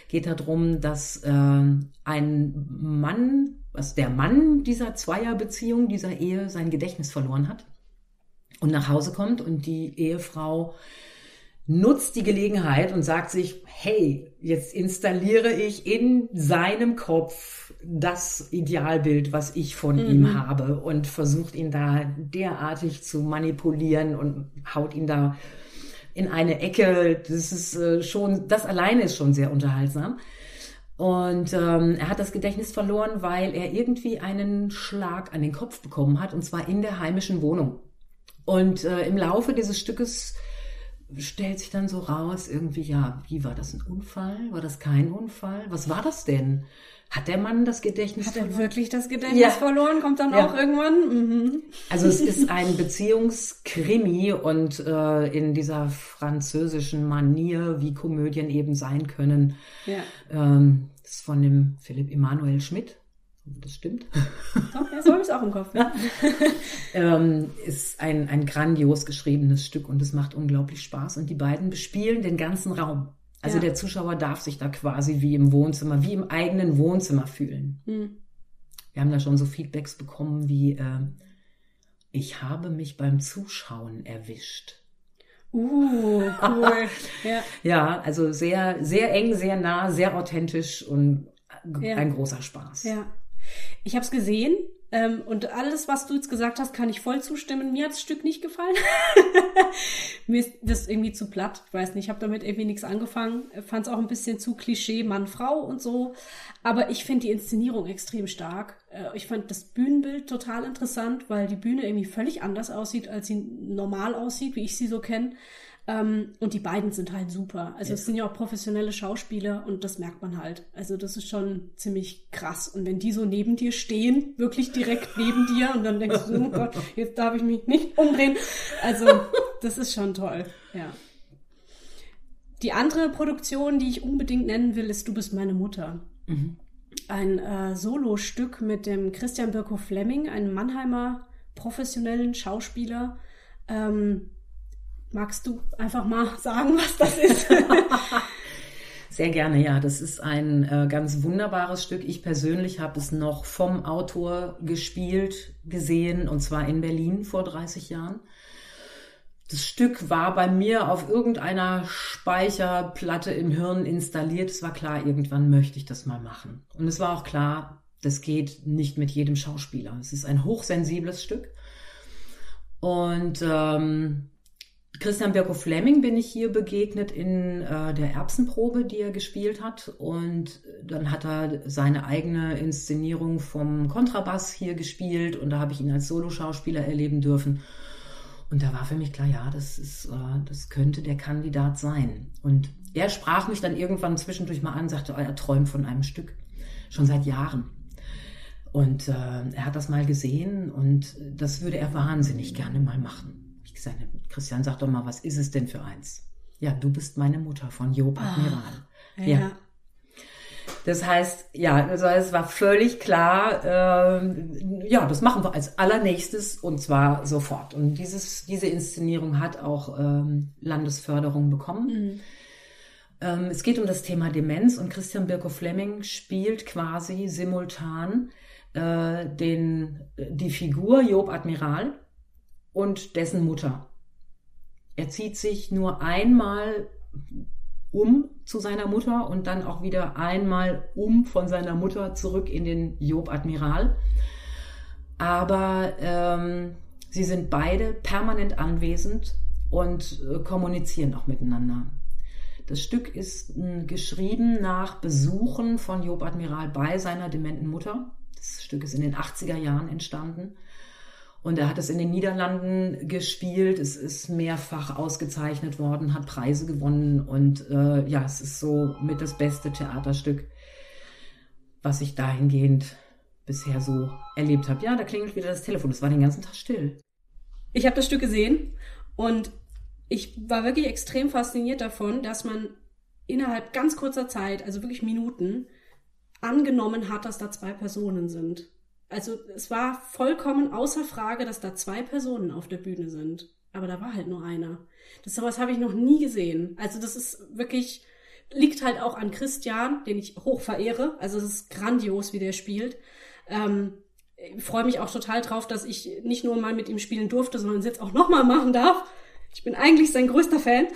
Geht darum, dass äh, ein Mann, was der Mann dieser Zweierbeziehung, dieser Ehe, sein Gedächtnis verloren hat und nach Hause kommt und die Ehefrau nutzt die Gelegenheit und sagt sich, hey, jetzt installiere ich in seinem Kopf das Idealbild, was ich von mhm. ihm habe und versucht ihn da derartig zu manipulieren und haut ihn da in eine Ecke. Das ist äh, schon, das alleine ist schon sehr unterhaltsam. Und ähm, er hat das Gedächtnis verloren, weil er irgendwie einen Schlag an den Kopf bekommen hat, und zwar in der heimischen Wohnung. Und äh, im Laufe dieses Stückes stellt sich dann so raus, irgendwie, ja, wie war das ein Unfall? War das kein Unfall? Was war das denn? Hat der Mann das Gedächtnis Hat verloren? Hat er wirklich das Gedächtnis ja. verloren? Kommt dann ja. auch irgendwann? Mhm. Also es ist ein Beziehungskrimi und äh, in dieser französischen Manier, wie Komödien eben sein können. Ja. Ähm, das ist von dem Philipp Emanuel Schmidt das stimmt. Ja, so habe ich es auch im Kopf. Ja. ähm, ist ein, ein grandios geschriebenes Stück und es macht unglaublich Spaß. Und die beiden bespielen den ganzen Raum. Also ja. der Zuschauer darf sich da quasi wie im Wohnzimmer, wie im eigenen Wohnzimmer fühlen. Mhm. Wir haben da schon so Feedbacks bekommen wie, äh, ich habe mich beim Zuschauen erwischt. Uh, cool. ja. ja, also sehr, sehr eng, sehr nah, sehr authentisch und ja. ein großer Spaß. Ja. Ich habe es gesehen ähm, und alles, was du jetzt gesagt hast, kann ich voll zustimmen. Mir hat das Stück nicht gefallen. Mir ist das irgendwie zu platt. Ich weiß nicht, ich habe damit irgendwie nichts angefangen. Fand es auch ein bisschen zu Klischee Mann-Frau und so. Aber ich finde die Inszenierung extrem stark. Äh, ich fand das Bühnenbild total interessant, weil die Bühne irgendwie völlig anders aussieht, als sie normal aussieht, wie ich sie so kenne. Ähm, und die beiden sind halt super. Also yes. es sind ja auch professionelle Schauspieler und das merkt man halt. Also das ist schon ziemlich krass. Und wenn die so neben dir stehen, wirklich direkt neben dir und dann denkst du, oh Gott, jetzt darf ich mich nicht umdrehen. Also das ist schon toll, ja. Die andere Produktion, die ich unbedingt nennen will, ist Du bist meine Mutter. Mhm. Ein äh, Solostück mit dem Christian Birko Fleming, einem Mannheimer professionellen Schauspieler. Ähm, Magst du einfach mal sagen, was das ist? Sehr gerne, ja. Das ist ein äh, ganz wunderbares Stück. Ich persönlich habe es noch vom Autor gespielt, gesehen, und zwar in Berlin vor 30 Jahren. Das Stück war bei mir auf irgendeiner Speicherplatte im Hirn installiert. Es war klar, irgendwann möchte ich das mal machen. Und es war auch klar, das geht nicht mit jedem Schauspieler. Es ist ein hochsensibles Stück. Und ähm, Christian Birko Fleming bin ich hier begegnet in äh, der Erbsenprobe, die er gespielt hat. Und dann hat er seine eigene Inszenierung vom Kontrabass hier gespielt und da habe ich ihn als Soloschauspieler erleben dürfen. Und da war für mich klar, ja, das ist, äh, das könnte der Kandidat sein. Und er sprach mich dann irgendwann zwischendurch mal an, sagte, oh, er träumt von einem Stück. Schon seit Jahren. Und äh, er hat das mal gesehen und das würde er wahnsinnig gerne mal machen. Gesagt, Christian, sag doch mal, was ist es denn für eins? Ja, du bist meine Mutter von Job Admiral. Ah, ja. ja. Das heißt, ja, also es war völlig klar, äh, ja, das machen wir als allernächstes und zwar sofort. Und dieses, diese Inszenierung hat auch ähm, Landesförderung bekommen. Mhm. Ähm, es geht um das Thema Demenz und Christian Birko Fleming spielt quasi simultan äh, den, die Figur Job Admiral und dessen Mutter. Er zieht sich nur einmal um zu seiner Mutter und dann auch wieder einmal um von seiner Mutter zurück in den Job Admiral. Aber ähm, sie sind beide permanent anwesend und äh, kommunizieren auch miteinander. Das Stück ist äh, geschrieben nach Besuchen von Job Admiral bei seiner dementen Mutter. Das Stück ist in den 80er Jahren entstanden. Und er hat es in den Niederlanden gespielt. Es ist mehrfach ausgezeichnet worden, hat Preise gewonnen. Und äh, ja, es ist so mit das beste Theaterstück, was ich dahingehend bisher so erlebt habe. Ja, da klingelt wieder das Telefon. Es war den ganzen Tag still. Ich habe das Stück gesehen und ich war wirklich extrem fasziniert davon, dass man innerhalb ganz kurzer Zeit, also wirklich Minuten, angenommen hat, dass da zwei Personen sind. Also es war vollkommen außer Frage, dass da zwei Personen auf der Bühne sind. Aber da war halt nur einer. Das sowas habe ich noch nie gesehen. Also das ist wirklich liegt halt auch an Christian, den ich hoch verehre. Also es ist grandios, wie der spielt. Ähm, ich freue mich auch total drauf, dass ich nicht nur mal mit ihm spielen durfte, sondern es jetzt auch nochmal machen darf. Ich bin eigentlich sein größter Fan.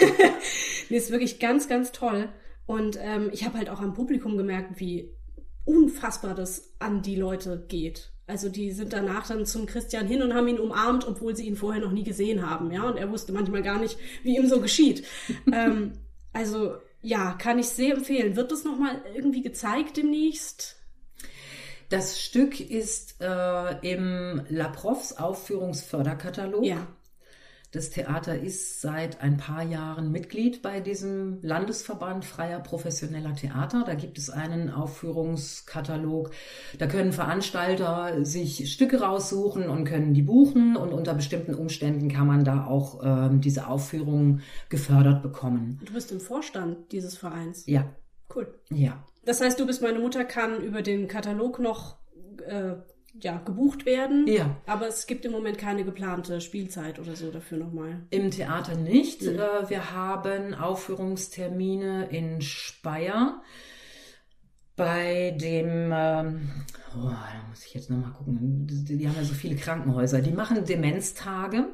nee, ist wirklich ganz, ganz toll. Und ähm, ich habe halt auch am Publikum gemerkt, wie unfassbar das an die Leute geht. Also die sind danach dann zum Christian hin und haben ihn umarmt, obwohl sie ihn vorher noch nie gesehen haben, ja. Und er wusste manchmal gar nicht, wie ihm so geschieht. ähm, also ja, kann ich sehr empfehlen. Wird das nochmal irgendwie gezeigt demnächst? Das Stück ist äh, im La Profs Aufführungsförderkatalog. Ja. Das Theater ist seit ein paar Jahren Mitglied bei diesem Landesverband freier professioneller Theater. Da gibt es einen Aufführungskatalog. Da können Veranstalter sich Stücke raussuchen und können die buchen und unter bestimmten Umständen kann man da auch ähm, diese Aufführungen gefördert bekommen. Du bist im Vorstand dieses Vereins. Ja. Cool. Ja. Das heißt, du bist meine Mutter kann über den Katalog noch äh, ja, gebucht werden. Ja. Aber es gibt im Moment keine geplante Spielzeit oder so dafür nochmal. Im Theater nicht. Mhm. Wir haben Aufführungstermine in Speyer. Bei dem, ähm, oh, da muss ich jetzt nochmal gucken, die haben ja so viele Krankenhäuser, die machen Demenztage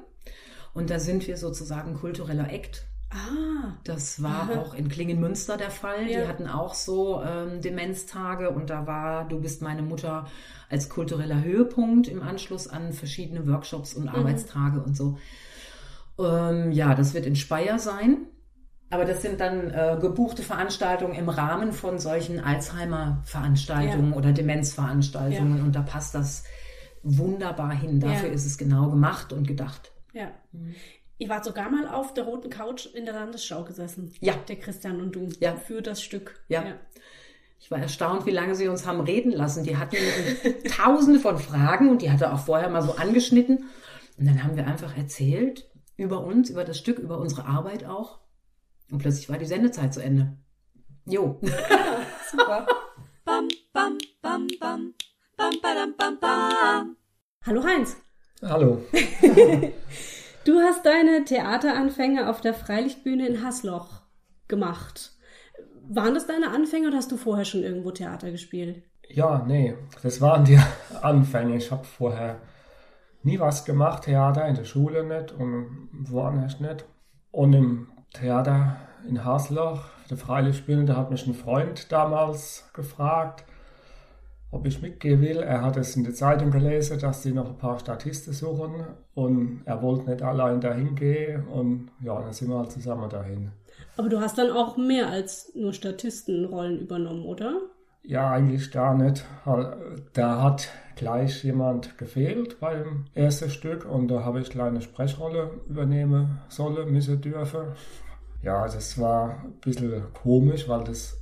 und da sind wir sozusagen kultureller Act. Ah. Das war aha. auch in Klingenmünster der Fall. Ja. Die hatten auch so ähm, Demenztage und da war Du bist meine Mutter als kultureller Höhepunkt im Anschluss an verschiedene Workshops und mhm. Arbeitstage und so. Ähm, ja, das wird in Speyer sein. Aber das sind dann äh, gebuchte Veranstaltungen im Rahmen von solchen Alzheimer-Veranstaltungen ja. oder Demenzveranstaltungen. Ja. Und da passt das wunderbar hin. Dafür ist es genau gemacht und gedacht. Ja. Ihr wart sogar mal auf der roten Couch in der Landesschau gesessen. Ja. Der Christian und du. Ja. Für das Stück. Ja. ja. Ich war erstaunt, wie lange sie uns haben reden lassen. Die hatten tausende von Fragen und die hatte auch vorher mal so angeschnitten. Und dann haben wir einfach erzählt über uns, über das Stück, über unsere Arbeit auch. Und plötzlich war die Sendezeit zu Ende. Jo. Super. Bam, bam, bam, bam. Bam, badam, bam, bam. Hallo Heinz. Hallo. Du hast deine Theateranfänge auf der Freilichtbühne in Hasloch gemacht. Waren das deine Anfänge oder hast du vorher schon irgendwo Theater gespielt? Ja, nee, das waren die Anfänge. Ich habe vorher nie was gemacht, Theater in der Schule nicht und woanders nicht. Und im Theater in Hasloch, der Freilichtbühne, da hat mich ein Freund damals gefragt, ob ich mitgehen will. Er hat es in der Zeitung gelesen, dass sie noch ein paar Statisten suchen und er wollte nicht allein dahin gehen und ja, dann sind wir halt zusammen dahin. Aber du hast dann auch mehr als nur Statistenrollen übernommen, oder? Ja, eigentlich gar nicht. Da hat gleich jemand gefehlt beim ersten Stück und da habe ich eine kleine Sprechrolle übernehmen sollen, müssen dürfen. Ja, das war ein bisschen komisch, weil das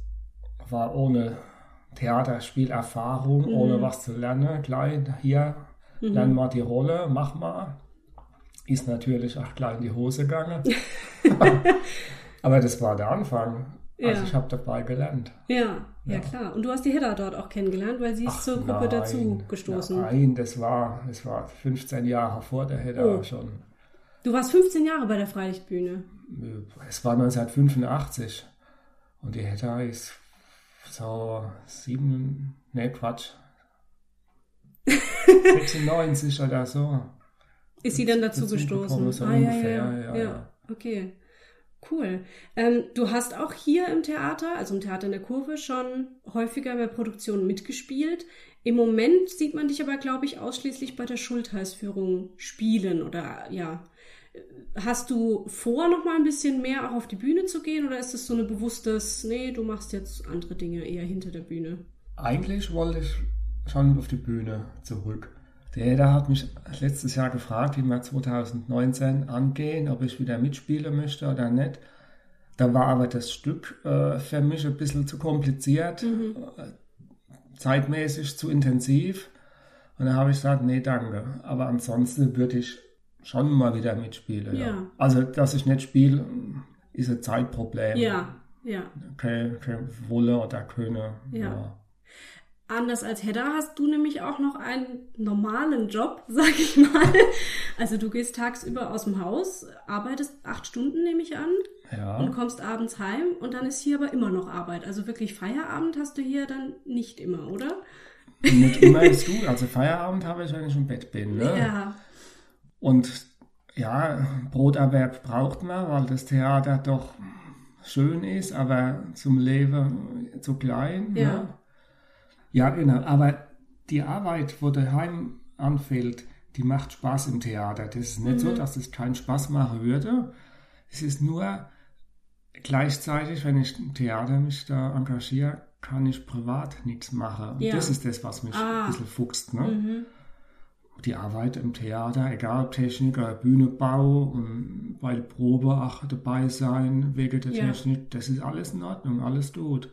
war ohne Theaterspielerfahrung, mhm. ohne was zu lernen. Klein, hier, mhm. lern mal die Rolle, mach mal. Ist natürlich auch gleich in die Hose gegangen. Aber das war der Anfang. Also ja. ich habe dabei gelernt. Ja, ja, ja, klar. Und du hast die Hedda dort auch kennengelernt, weil sie ist Ach, zur Gruppe nein, dazu gestoßen. Nein, das war, das war 15 Jahre vor der Hedda oh. schon. Du warst 15 Jahre bei der Freilichtbühne. Es war 1985. Und die Hedda ist so sieben, ne Quatsch, 96 oder so. Ist sie dann dazu, dazu gestoßen? So ah, ungefähr, ja, ja, ja, ja. Okay. Cool. Ähm, du hast auch hier im Theater, also im Theater in der Kurve, schon häufiger bei Produktionen mitgespielt. Im Moment sieht man dich aber, glaube ich, ausschließlich bei der Schultheißführung spielen oder ja. Hast du vor, noch mal ein bisschen mehr auch auf die Bühne zu gehen oder ist es so ein bewusstes, nee, du machst jetzt andere Dinge eher hinter der Bühne? Eigentlich wollte ich schon auf die Bühne zurück. Der Eder hat mich letztes Jahr gefragt, wie wir 2019 angehen, ob ich wieder mitspielen möchte oder nicht. Da war aber das Stück äh, für mich ein bisschen zu kompliziert, mhm. Äh, zeitmäßig zu intensiv. Und da habe ich gesagt, nee, danke. Aber ansonsten würde ich schon mal wieder mitspielen. Ja. ja. Also, dass ich nicht spiele, ist ein Zeitproblem. Ja, ja. Keine, keine Wolle oder Köne. Ja. ja. Anders als Hedda hast du nämlich auch noch einen normalen Job, sag ich mal. Also du gehst tagsüber aus dem Haus, arbeitest acht Stunden, nehme ich an, ja. und kommst abends heim und dann ist hier aber immer noch Arbeit. Also wirklich Feierabend hast du hier dann nicht immer, oder? Nicht immer ist du. Also Feierabend habe ich, wenn ich im Bett bin. Ne? Ja. Und ja, Broterwerb braucht man, weil das Theater doch schön ist, aber zum Leben zu klein. Ja. Ne? Ja, genau. Aber die Arbeit, wo daheim anfällt, die macht Spaß im Theater. Das ist nicht mhm. so, dass es keinen Spaß machen würde. Es ist nur gleichzeitig, wenn ich im Theater mich da engagiere, kann ich privat nichts machen. Und ja. das ist das, was mich ah. ein bisschen fuchst. Ne? Mhm die Arbeit im Theater, egal ob Technik oder Bühnebau und bei der Probe auch dabei sein, wegen der ja. Technik, das ist alles in Ordnung, alles gut.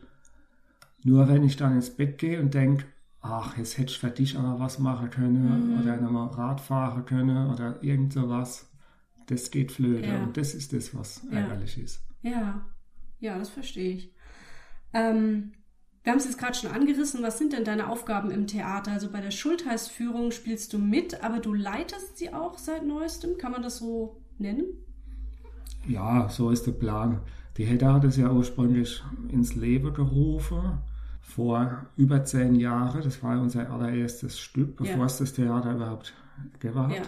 Nur wenn ich dann ins Bett gehe und denke, ach, jetzt hätte ich für dich aber was machen können mhm. oder nochmal Rad fahren können oder irgend sowas, das geht flöte ja. und das ist das, was ja. ärgerlich ist. Ja, ja, das verstehe ich. Ähm, wir haben es jetzt gerade schon angerissen. Was sind denn deine Aufgaben im Theater? Also bei der Schultheißführung spielst du mit, aber du leitest sie auch seit neuestem. Kann man das so nennen? Ja, so ist der Plan. Die Hedda hat es ja ursprünglich ins Leben gerufen vor über zehn Jahren. Das war unser allererstes Stück, bevor ja. es das Theater überhaupt gegeben hat. Ja.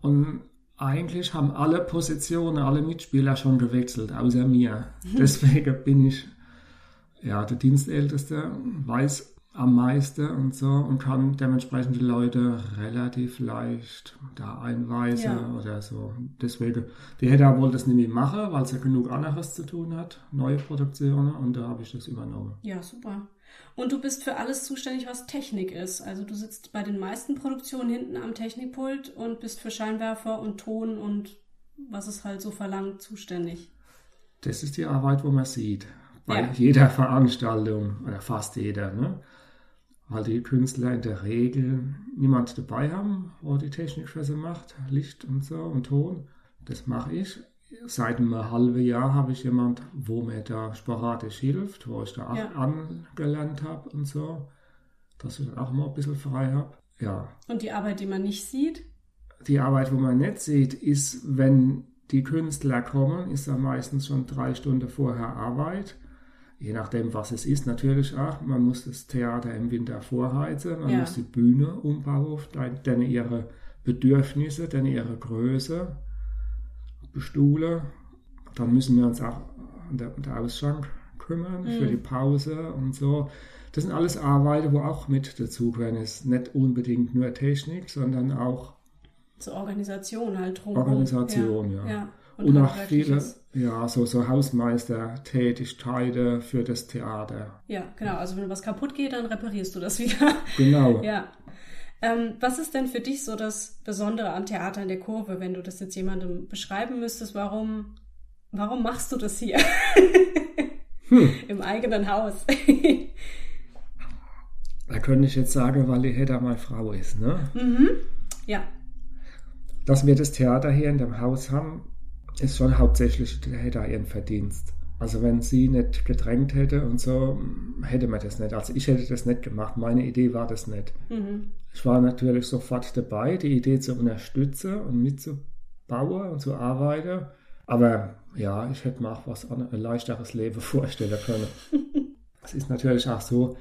Und eigentlich haben alle Positionen, alle Mitspieler schon gewechselt, außer mir. Deswegen bin ich ja, der Dienstälteste weiß am meisten und so und kann dementsprechend die Leute relativ leicht da einweisen ja. oder so. Deswegen, die hätte wohl das nicht mehr machen, weil sie genug anderes zu tun hat, neue Produktionen und da habe ich das übernommen. Ja, super. Und du bist für alles zuständig, was Technik ist. Also du sitzt bei den meisten Produktionen hinten am Technikpult und bist für Scheinwerfer und Ton und was es halt so verlangt zuständig. Das ist die Arbeit, wo man sieht bei ja. jeder Veranstaltung oder fast jeder, ne? weil die Künstler in der Regel niemand dabei haben, wo die Technik für sie macht, Licht und so und Ton. Das mache ich. Seit einem halben Jahr habe ich jemand, wo mir da sporadisch hilft, wo ich da ja. angelernt habe und so, dass ich dann auch mal ein bisschen frei habe. Ja. Und die Arbeit, die man nicht sieht? Die Arbeit, wo man nicht sieht, ist, wenn die Künstler kommen, ist da meistens schon drei Stunden vorher Arbeit je nachdem, was es ist, natürlich auch. Man muss das Theater im Winter vorheizen, man ja. muss die Bühne umbauen, dann ihre Bedürfnisse, dann ihre Größe bestuhlen. Dann müssen wir uns auch um den Ausschank kümmern, mhm. für die Pause und so. Das sind alles Arbeiten, wo auch mit dazu gehören. Ist nicht unbedingt nur Technik, sondern auch zur Organisation halt drum. Organisation, ja. ja. ja. Und, und auch viele, ja, so, so Hausmeister-Tätigkeiten für das Theater. Ja, genau. Also wenn was kaputt geht, dann reparierst du das wieder. Genau. ja. Ähm, was ist denn für dich so das Besondere am Theater in der Kurve, wenn du das jetzt jemandem beschreiben müsstest? Warum, warum machst du das hier? hm. Im eigenen Haus. Da könnte ich jetzt sagen, weil die Hedda meine Frau ist. Ne? Mhm. Ja. Dass wir das Theater hier in dem Haus haben, ist schon hauptsächlich der Hedda ihren Verdienst. Also wenn sie nicht gedrängt hätte und so, hätte man das nicht. Also ich hätte das nicht gemacht. Meine Idee war das nicht. Mhm. Ich war natürlich sofort dabei, die Idee zu unterstützen und mitzubauen und zu arbeiten. Aber ja, ich hätte mir auch was ein leichteres Leben vorstellen können. es ist natürlich auch so,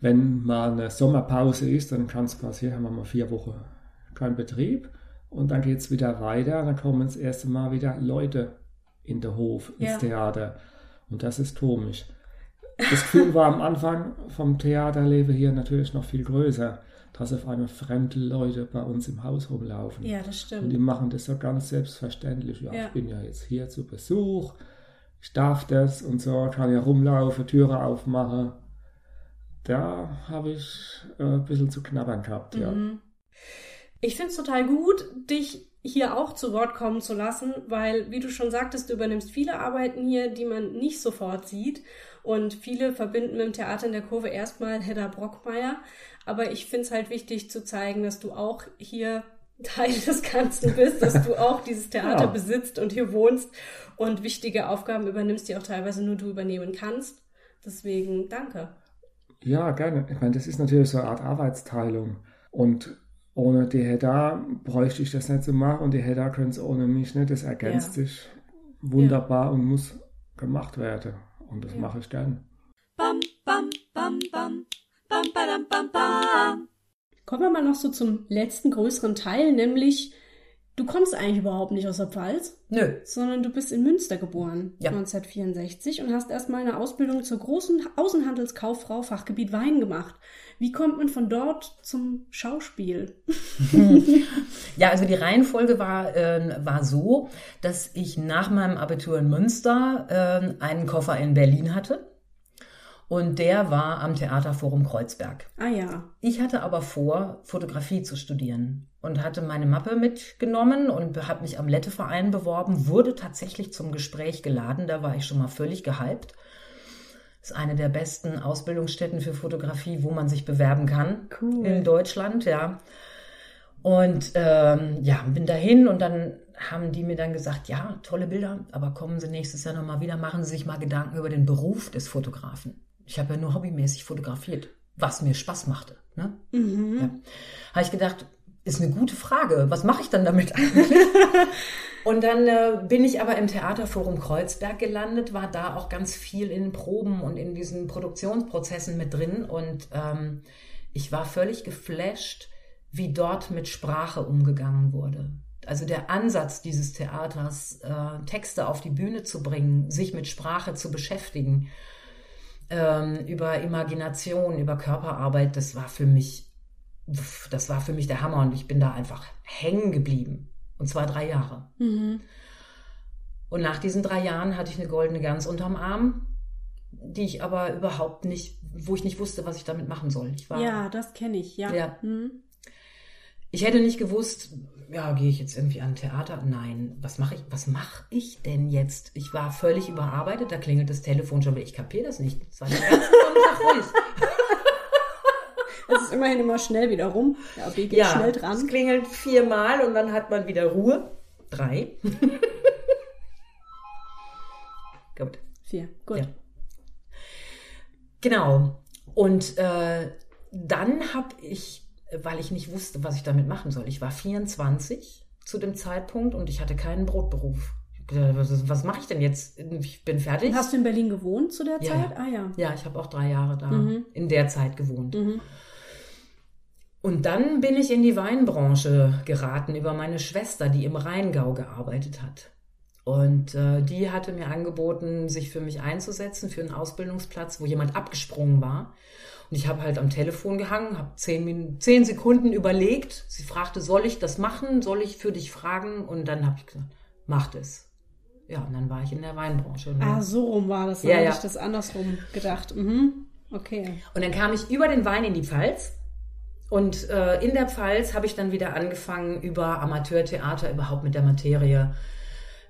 wenn mal eine Sommerpause ist, dann kann es passieren, haben wir mal vier Wochen keinen Betrieb und dann geht es wieder weiter. Dann kommen das erste Mal wieder Leute in den Hof, ins Ja. Theater. Und das ist komisch. Das Gefühl war am Anfang vom Theaterleben hier natürlich noch viel größer, dass auf einmal fremde Leute bei uns im Haus rumlaufen. Ja, das Und die stimmt. machen das so ganz selbstverständlich. Ja, Ja. ich bin ja jetzt hier zu Besuch, ich darf das und so, kann ja rumlaufen, Türe aufmachen. Da habe ich äh, ein bisschen zu knabbern gehabt, ja. Mhm. Ich finde es total gut, dich hier auch zu Wort kommen zu lassen, weil, wie du schon sagtest, du übernimmst viele Arbeiten hier, die man nicht sofort sieht. Und viele verbinden mit dem Theater in der Kurve erstmal Hedda Brockmeier. Aber ich finde es halt wichtig zu zeigen, dass du auch hier Teil des Ganzen bist, dass du auch dieses Theater Ja. besitzt und hier wohnst und wichtige Aufgaben übernimmst, die auch teilweise nur du übernehmen kannst. Deswegen danke. Ja, gerne. Ich meine, das ist natürlich so eine Art Arbeitsteilung. Und ohne die Hedda bräuchte ich das nicht so machen und die Hedda könnte es ohne mich nicht. Das ergänzt Ja. sich wunderbar und muss gemacht werden. Und das Ja. mache ich gern. Bam, bam, bam, bam, bam, badam, bam, bam. Kommen wir mal noch so zum letzten größeren Teil, nämlich du kommst eigentlich überhaupt nicht aus der Pfalz, Nö. sondern du bist in Münster geboren, Ja. 1964 und hast erstmal eine Ausbildung zur großen Außenhandelskauffrau Fachgebiet Wein gemacht. Wie kommt man von dort zum Schauspiel? Ja, also die Reihenfolge war, äh, war so, dass ich nach meinem Abitur in Münster äh, einen Koffer in Berlin hatte. Und der war am Theaterforum Kreuzberg. Ah ja, Ich hatte aber vor, Fotografie zu studieren und hatte meine Mappe mitgenommen und habe mich am Letteverein beworben, wurde tatsächlich zum Gespräch geladen. Da war ich schon mal völlig gehypt. Ist eine der besten Ausbildungsstätten für Fotografie, wo man sich bewerben kann Cool. in Deutschland, ja. Und ähm, ja, bin dahin und dann haben die mir dann gesagt, ja, tolle Bilder, aber kommen Sie nächstes Jahr nochmal wieder, machen Sie sich mal Gedanken über den Beruf des Fotografen. Ich habe ja nur hobbymäßig fotografiert, was mir Spaß machte. Ne? mhm. Ja. Habe ich gedacht, ist eine gute Frage. Was mache ich dann damit eigentlich? Und dann äh, bin ich aber im Theaterforum Kreuzberg gelandet, war da auch ganz viel in Proben und in diesen Produktionsprozessen mit drin. Und ähm, ich war völlig geflasht, wie dort mit Sprache umgegangen wurde. Also der Ansatz dieses Theaters, äh, Texte auf die Bühne zu bringen, sich mit Sprache zu beschäftigen, ähm, über Imagination, über Körperarbeit, das war für mich, das war für mich der Hammer und ich bin da einfach hängen geblieben. Und zwar drei Jahre. Mhm. Und nach diesen drei Jahren hatte ich eine goldene Gans unterm Arm, die ich aber überhaupt nicht, wo ich nicht wusste, was ich damit machen soll. Ich war, ja, das kenne ich, ja. Ja. Mhm. ich hätte nicht gewusst, ja, gehe ich jetzt irgendwie an Theater? Nein, was mache ich, was mache ich denn jetzt? Ich war völlig überarbeitet, da klingelt das Telefon schon, wieder. ich kapiere das nicht. Es war den ganzen Tag ruhig. Es ist immerhin immer schnell wieder rum. Der AB geht schnell es dran. klingelt viermal und dann hat man wieder Ruhe. Drei. Gut. Vier, gut. Ja. Genau. Und äh, dann habe ich, weil ich nicht wusste, was ich damit machen soll, ich war 24 zu dem Zeitpunkt und ich hatte keinen Brotberuf. Was, was mache ich denn jetzt? Ich bin fertig. Hast du in Berlin gewohnt zu der Ja. Zeit? Ah ja. Ja, ich habe auch drei Jahre da Mhm. in der Zeit gewohnt. Mhm. Und dann bin ich in die Weinbranche geraten über meine Schwester, die im Rheingau gearbeitet hat. Und äh, die hatte mir angeboten, sich für mich einzusetzen, für einen Ausbildungsplatz, wo jemand abgesprungen war. Und ich habe halt am Telefon gehangen, habe zehn, Min- zehn Sekunden überlegt. Sie fragte, soll ich das machen? Soll ich für dich fragen? Und dann habe ich gesagt, mach das. Ja, und dann war ich in der Weinbranche. Dann- Ah, so rum war das. Dann Ja, hatte ja. ich das andersrum gedacht. Mhm. Okay. Und dann kam ich über den Wein in die Pfalz. Und äh, in der Pfalz habe ich dann wieder angefangen, über Amateurtheater, überhaupt mit der Materie,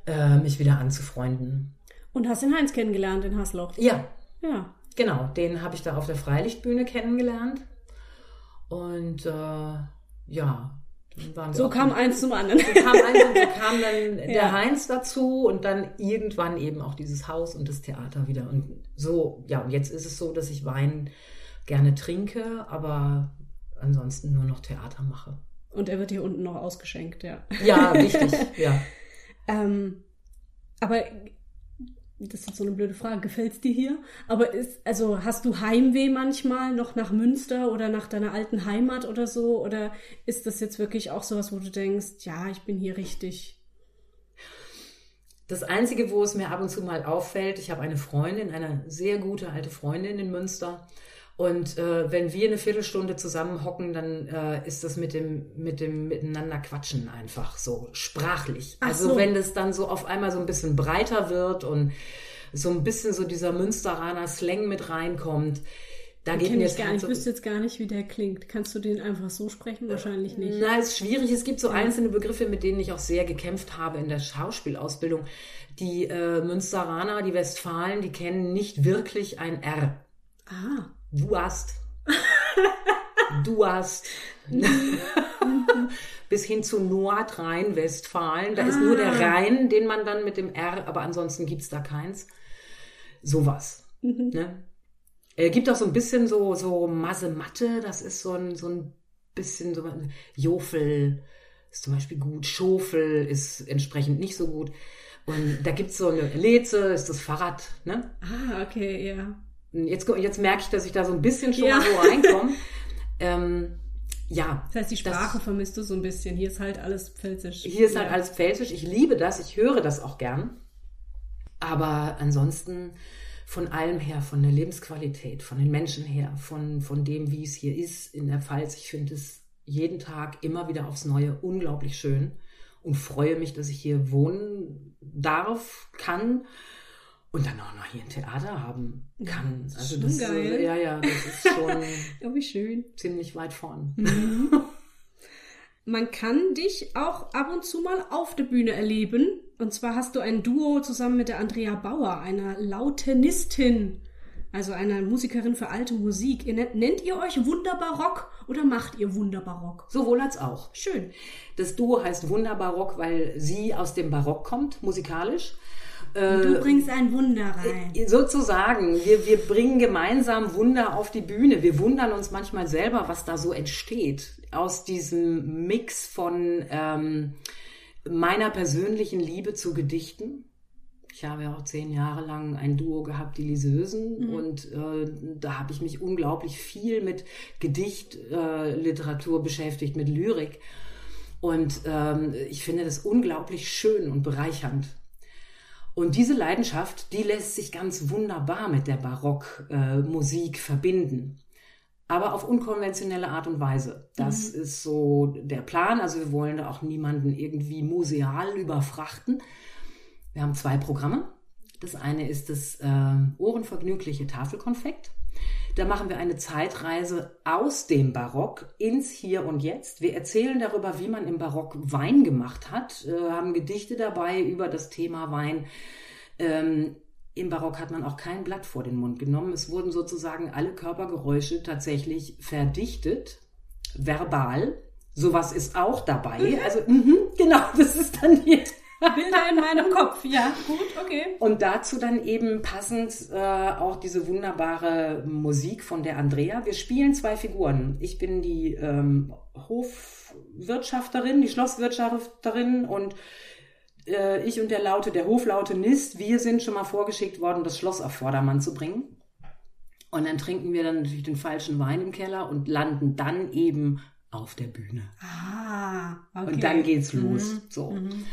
äh, mich wieder anzufreunden. Und hast den Heinz kennengelernt in Hasloch. Ja, Ja. genau. Den habe ich da auf der Freilichtbühne kennengelernt. Und äh, ja, so kam eins zum anderen. So kam eins und so kam dann ja. der Heinz dazu und dann irgendwann eben auch dieses Haus und das Theater wieder. Und so, ja, und jetzt ist es so, dass ich Wein gerne trinke, aber ansonsten nur noch Theater mache. Und er wird hier unten noch ausgeschenkt, ja. Ja, richtig, ja. ähm, aber das ist jetzt so eine blöde Frage, gefällt es dir hier? Aber ist, also hast du Heimweh manchmal noch nach Münster oder nach deiner alten Heimat oder so? Oder ist das jetzt wirklich auch sowas, wo du denkst, ja, ich bin hier richtig? Das Einzige, wo es mir ab und zu mal auffällt, ich habe eine Freundin, eine sehr gute alte Freundin in Münster. Und äh, wenn wir eine Viertelstunde zusammen hocken, dann äh, ist das mit dem, mit dem Miteinander quatschen einfach so sprachlich. Ach also so. wenn das dann so auf einmal so ein bisschen breiter wird und so ein bisschen so dieser Münsteraner Slang mit reinkommt, da geht mir gar nicht. So ich wüsste jetzt gar nicht, wie der klingt. Kannst du den einfach so sprechen? Wahrscheinlich nicht. Na, ist schwierig. Es gibt so ja. einzelne Begriffe, mit denen ich auch sehr gekämpft habe in der Schauspielausbildung. Die äh, Münsteraner, die Westfalen, die kennen nicht wirklich ein R. Ah. Du hast. du hast. Bis hin zu Nordrhein-Westfalen. Da ah. ist nur der ah. Rhein, den man dann mit dem R, aber ansonsten gibt es da keins. Sowas. Mhm. Ne? Äh, gibt auch so ein bisschen so, so Masse-Matte, das ist so ein, so ein bisschen so Jofel ist zum Beispiel gut, Schofel ist entsprechend nicht so gut. Und da gibt es so eine Leze, ist das Fahrrad, ne? Ah, okay, ja. Jetzt, jetzt merke ich, dass ich da so ein bisschen schon ja. mal so reinkomme. ähm, ja. Das heißt, die Sprache das, vermisst du so ein bisschen. Hier ist halt alles Pfälzisch. Hier ist halt alles Pfälzisch. Ich liebe das. Ich höre das auch gern. Aber ansonsten von allem her, von der Lebensqualität, von den Menschen her, von, von dem, wie es hier ist in der Pfalz. Ich finde es jeden Tag immer wieder aufs Neue unglaublich schön und freue mich, dass ich hier wohnen darf, kann und dann auch noch hier ein Theater haben kann. Das also das geil. Ist, ja, ja, das ist schon oh, wie schön. ziemlich weit vorn. Mhm. Man kann dich auch ab und zu mal auf der Bühne erleben. Und zwar hast du ein Duo zusammen mit der Andrea Bauer, einer Lautenistin, also einer Musikerin für alte Musik. Ihr nennt, nennt ihr euch Wunderbarock oder macht ihr Wunderbarock? Sowohl als auch. Schön. Das Duo heißt Wunderbarock, weil sie aus dem Barock kommt, musikalisch. Du bringst ein Wunder rein. Äh, sozusagen. Wir, wir bringen gemeinsam Wunder auf die Bühne. Wir wundern uns manchmal selber, was da so entsteht. Aus diesem Mix von ähm, meiner persönlichen Liebe zu Gedichten. Ich habe ja auch zehn Jahre lang ein Duo gehabt, die Liseusen. Mhm. Und äh, da habe ich mich unglaublich viel mit Gedichtliteratur äh, beschäftigt, mit Lyrik. Und ähm, ich finde das unglaublich schön und bereichernd. Und diese Leidenschaft, die lässt sich ganz wunderbar mit der Barockmusik äh, verbinden. Aber auf unkonventionelle Art und Weise. Das mhm. ist so der Plan. Also wir wollen da auch niemanden irgendwie museal überfrachten. Wir haben zwei Programme. Das eine ist das äh, ohrenvergnügliche Tafelkonfekt. Da machen wir eine Zeitreise aus dem Barock ins Hier und Jetzt. Wir erzählen darüber, wie man im Barock Wein gemacht hat, äh, haben Gedichte dabei über das Thema Wein. Ähm, Im Barock hat man auch kein Blatt vor den Mund genommen. Es wurden sozusagen alle Körpergeräusche tatsächlich verdichtet, verbal. Sowas ist auch dabei. Also, mh, genau, das ist dann hier Bilder in meinem Kopf, ja, gut, okay. Und dazu dann eben passend äh, auch diese wunderbare Musik von der Andrea. Wir spielen zwei Figuren. Ich bin die ähm, Hofwirtschafterin, die Schlosswirtschafterin und äh, ich und der Laute, der Hoflautenist, wir sind schon mal vorgeschickt worden, das Schloss auf Vordermann zu bringen. Und dann trinken wir dann natürlich den falschen Wein im Keller und landen dann eben auf der Bühne. Ah, okay. Und dann geht's los. Mhm. So. Mhm.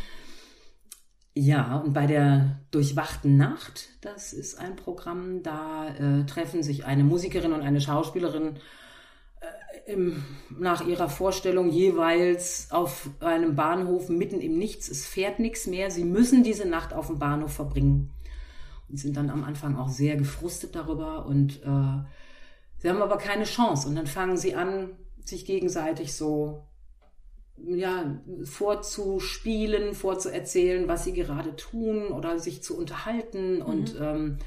Ja, und bei der Durchwachten Nacht, das ist ein Programm, da äh, treffen sich eine Musikerin und eine Schauspielerin äh, im, nach ihrer Vorstellung jeweils auf einem Bahnhof mitten im Nichts. Es fährt nichts mehr. Sie müssen diese Nacht auf dem Bahnhof verbringen und sind dann am Anfang auch sehr gefrustet darüber und äh, sie haben aber keine Chance. Und dann fangen sie an, sich gegenseitig so ja, vorzuspielen, vorzuerzählen, was sie gerade tun oder sich zu unterhalten. Mhm. Und ähm,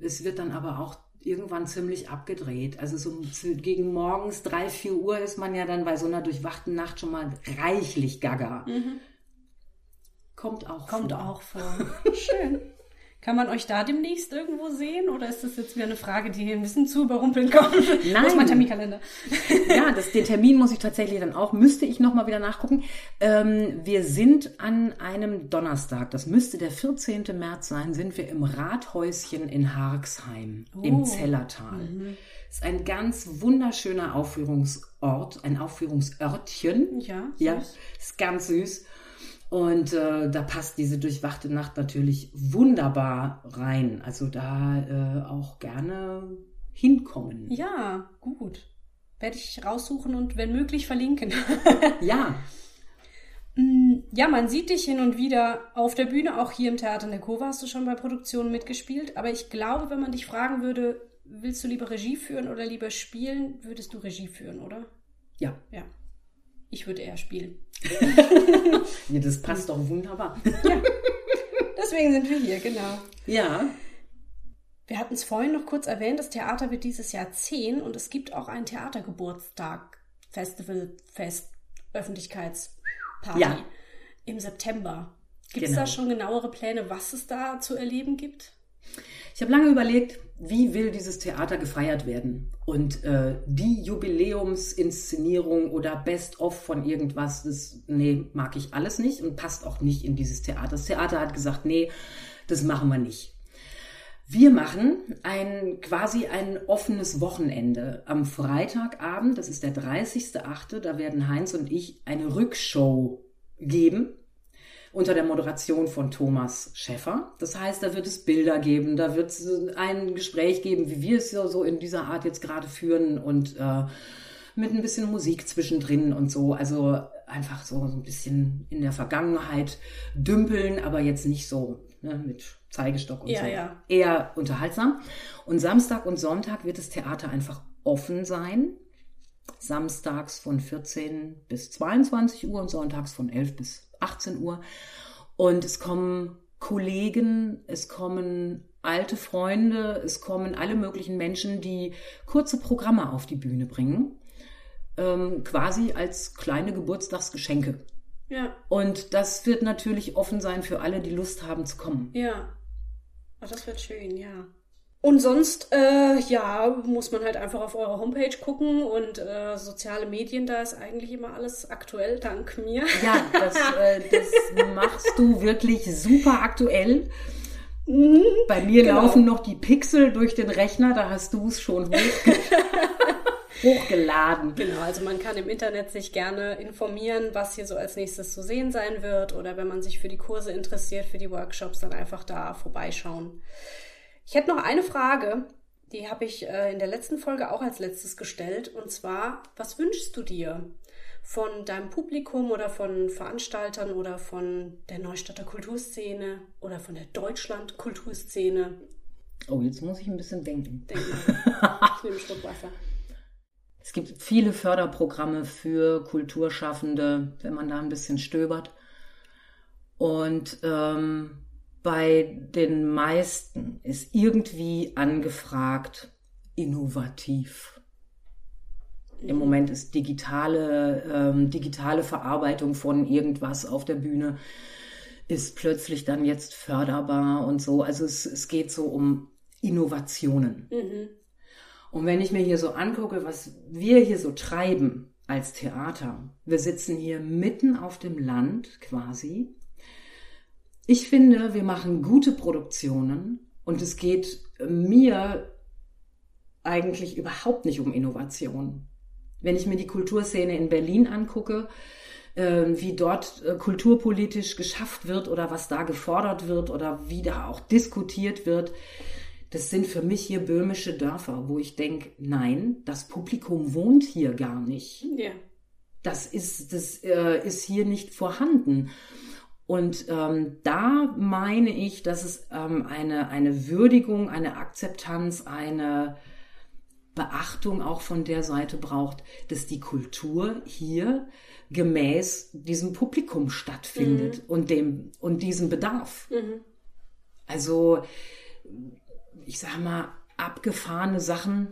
es wird dann aber auch irgendwann ziemlich abgedreht. Also so gegen morgens drei, vier Uhr ist man ja dann bei so einer durchwachten Nacht schon mal reichlich gaga. Mhm. Kommt auch Kommt vor. auch vor. Schön. Kann man euch da demnächst irgendwo sehen oder ist das jetzt wieder eine Frage, die ein bisschen zu überrumpeln kommt? Nein. Ist mein Terminkalender? ja, das, den Termin muss ich tatsächlich dann auch, müsste ich nochmal wieder nachgucken. Ähm, wir sind an einem Donnerstag, das müsste der 14. März sein, sind wir im Rathäuschen in Harksheim oh. im Zellertal. Mhm. Ist ein ganz wunderschöner Aufführungsort, ein Aufführungsörtchen. Ja, süß. ja, ist ganz süß. Und äh, da passt diese durchwachte Nacht natürlich wunderbar rein. Also da äh, auch gerne hinkommen. Ja, gut. Werde ich raussuchen und wenn möglich verlinken. ja. Mm, ja, man sieht dich hin und wieder auf der Bühne, auch hier im Theater in der Kurve hast du schon bei Produktionen mitgespielt. Aber ich glaube, wenn man dich fragen würde, willst du lieber Regie führen oder lieber spielen, würdest du Regie führen, oder? Ja. Ja. Ich würde eher spielen. ja, das passt doch wunderbar. Ja. Deswegen sind wir hier, genau. Ja. Wir hatten es vorhin noch kurz erwähnt, das Theater wird dieses Jahr 10 und es gibt auch einen Theatergeburtstag, Festival, Fest, Öffentlichkeitsparty ja. im September. Gibt es genau. da schon genauere Pläne, was es da zu erleben gibt? Ich habe lange überlegt, wie will dieses Theater gefeiert werden? Und äh, die Jubiläumsinszenierung oder Best-of von irgendwas, das, nee, mag ich alles nicht und passt auch nicht in dieses Theater. Das Theater hat gesagt, nee, das machen wir nicht. Wir machen ein quasi ein offenes Wochenende. Am Freitagabend, das ist der 30.8., da werden Heinz und ich eine Rückshow geben unter der Moderation von Thomas Schäffer. Das heißt, da wird es Bilder geben, da wird es ein Gespräch geben, wie wir es so in dieser Art jetzt gerade führen und äh, mit ein bisschen Musik zwischendrin und so. Also einfach so, so ein bisschen in der Vergangenheit dümpeln, aber jetzt nicht so ne, mit Zeigestock und ja, so. Ja. Eher unterhaltsam. Und Samstag und Sonntag wird das Theater einfach offen sein. Samstags von 14 bis 22 Uhr und sonntags von 11 bis 18 Uhr. Und es kommen Kollegen, es kommen alte Freunde, es kommen alle möglichen Menschen, die kurze Programme auf die Bühne bringen, ähm, quasi als kleine Geburtstagsgeschenke. Ja. Und das wird natürlich offen sein für alle, die Lust haben zu kommen. Ja. Oh, das wird schön, ja. Und sonst, äh, ja, muss man halt einfach auf eure Homepage gucken und äh, soziale Medien, da ist eigentlich immer alles aktuell, dank mir. Ja, das, äh, das machst du wirklich super aktuell. Mhm, Bei mir genau. laufen noch die Pixel durch den Rechner, da hast du es schon hoch hochgeladen. Genau, also man kann im Internet sich gerne informieren, was hier so als nächstes zu sehen sein wird oder wenn man sich für die Kurse interessiert, für die Workshops, dann einfach da vorbeischauen. Ich hätte noch eine Frage, die habe ich äh, in der letzten Folge auch als letztes gestellt. Und zwar, was wünschst du dir von deinem Publikum oder von Veranstaltern oder von der Neustadter Kulturszene oder von der Deutschland-Kulturszene? Oh, jetzt muss ich ein bisschen denken. Denk mal. ich nehme einen Schluck Wasser. Es gibt viele Förderprogramme für Kulturschaffende, wenn man da ein bisschen stöbert. Und ähm, bei den meisten ist irgendwie angefragt innovativ. Im Moment ist digitale, ähm, digitale Verarbeitung von irgendwas auf der Bühne ist plötzlich dann jetzt förderbar und so. Also es, es geht so um Innovationen. Mhm. Und wenn ich mir hier so angucke, was wir hier so treiben als Theater, wir sitzen hier mitten auf dem Land quasi ich finde, wir machen gute Produktionen und es geht mir eigentlich überhaupt nicht um Innovation. Wenn ich mir die Kulturszene in Berlin angucke, äh, wie dort äh, kulturpolitisch geschafft wird oder was da gefordert wird oder wie da auch diskutiert wird, das sind für mich hier böhmische Dörfer, wo ich denke, nein, das Publikum wohnt hier gar nicht. Ja. Das ist, das äh, ist hier nicht vorhanden. Und ähm, da meine ich, dass es ähm, eine, eine Würdigung, eine Akzeptanz, eine Beachtung auch von der Seite braucht, dass die Kultur hier gemäß diesem Publikum stattfindet mhm. und dem und diesem Bedarf. Mhm. Also ich sag mal, abgefahrene Sachen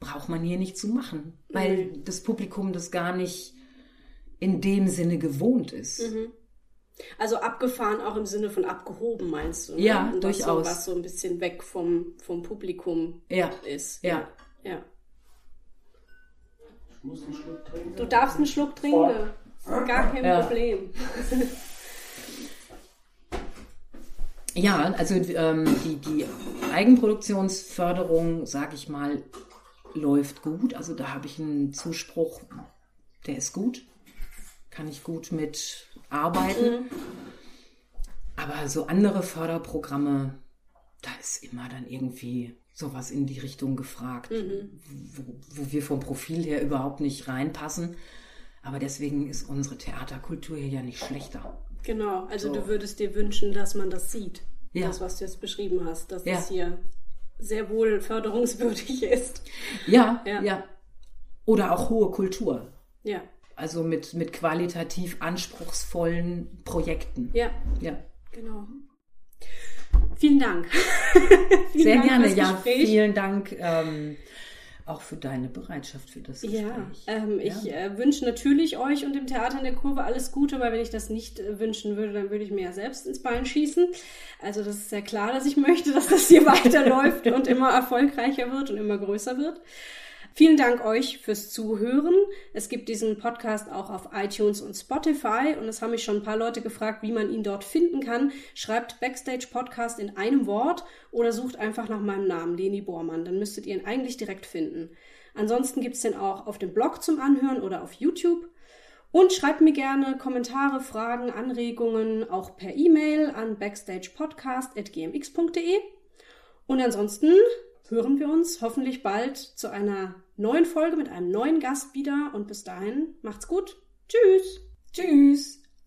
braucht man hier nicht zu machen, weil Mhm. das Publikum das gar nicht in dem Sinne gewohnt ist. Also abgefahren auch im Sinne von abgehoben, meinst du? ne? Ja, Und was So, durchaus. was so ein bisschen weg vom, vom Publikum Ja, ist. ja. ja. Ich muss einen Schluck trinken. Du darfst einen Schluck trinken. Gar kein Ja. Problem. Ja, also ähm, die, die Eigenproduktionsförderung, sage ich mal, läuft gut. Also da habe ich einen Zuspruch, der ist gut. Kann ich gut mit arbeiten. Aber so andere Förderprogramme, da ist immer dann irgendwie sowas in die Richtung gefragt, wo, wo wir vom Profil her überhaupt nicht reinpassen. Aber deswegen ist unsere Theaterkultur hier ja nicht schlechter. Genau, also So. du würdest dir wünschen, dass man das sieht. Ja. Das, was du jetzt beschrieben hast, dass Ja. es hier sehr wohl förderungswürdig ist. Ja, Ja. ja. Oder auch hohe Kultur. Ja, Also mit, mit qualitativ anspruchsvollen Projekten. ja, Ja. genau. Vielen Dank. Vielen Sehr Dank gerne. Ja, vielen Dank ähm, auch für deine Bereitschaft für das Gespräch. Ja, ähm, ich äh, wünsche natürlich euch und dem Theater in der Kurve alles Gute, weil wenn ich das nicht äh, wünschen würde, dann würde ich mir ja selbst ins Bein schießen. Also das ist sehr klar, dass ich möchte, dass das hier weiterläuft und immer erfolgreicher wird und immer größer wird. Vielen Dank euch fürs Zuhören. Es gibt diesen Podcast auch auf iTunes und Spotify und es haben mich schon ein paar Leute gefragt, wie man ihn dort finden kann. Schreibt Backstage Podcast in einem Wort oder sucht einfach nach meinem Namen, Leni Bormann. Dann müsstet ihr ihn eigentlich direkt finden. Ansonsten gibt's den auch auf dem Blog zum Anhören oder auf YouTube. Und schreibt mir gerne Kommentare, Fragen, Anregungen auch per E-Mail an backstagepodcast.gmx.de. Und ansonsten hören wir uns hoffentlich bald zu einer neuen Folge mit einem neuen Gast wieder und bis dahin macht's gut. Tschüss. Tschüss.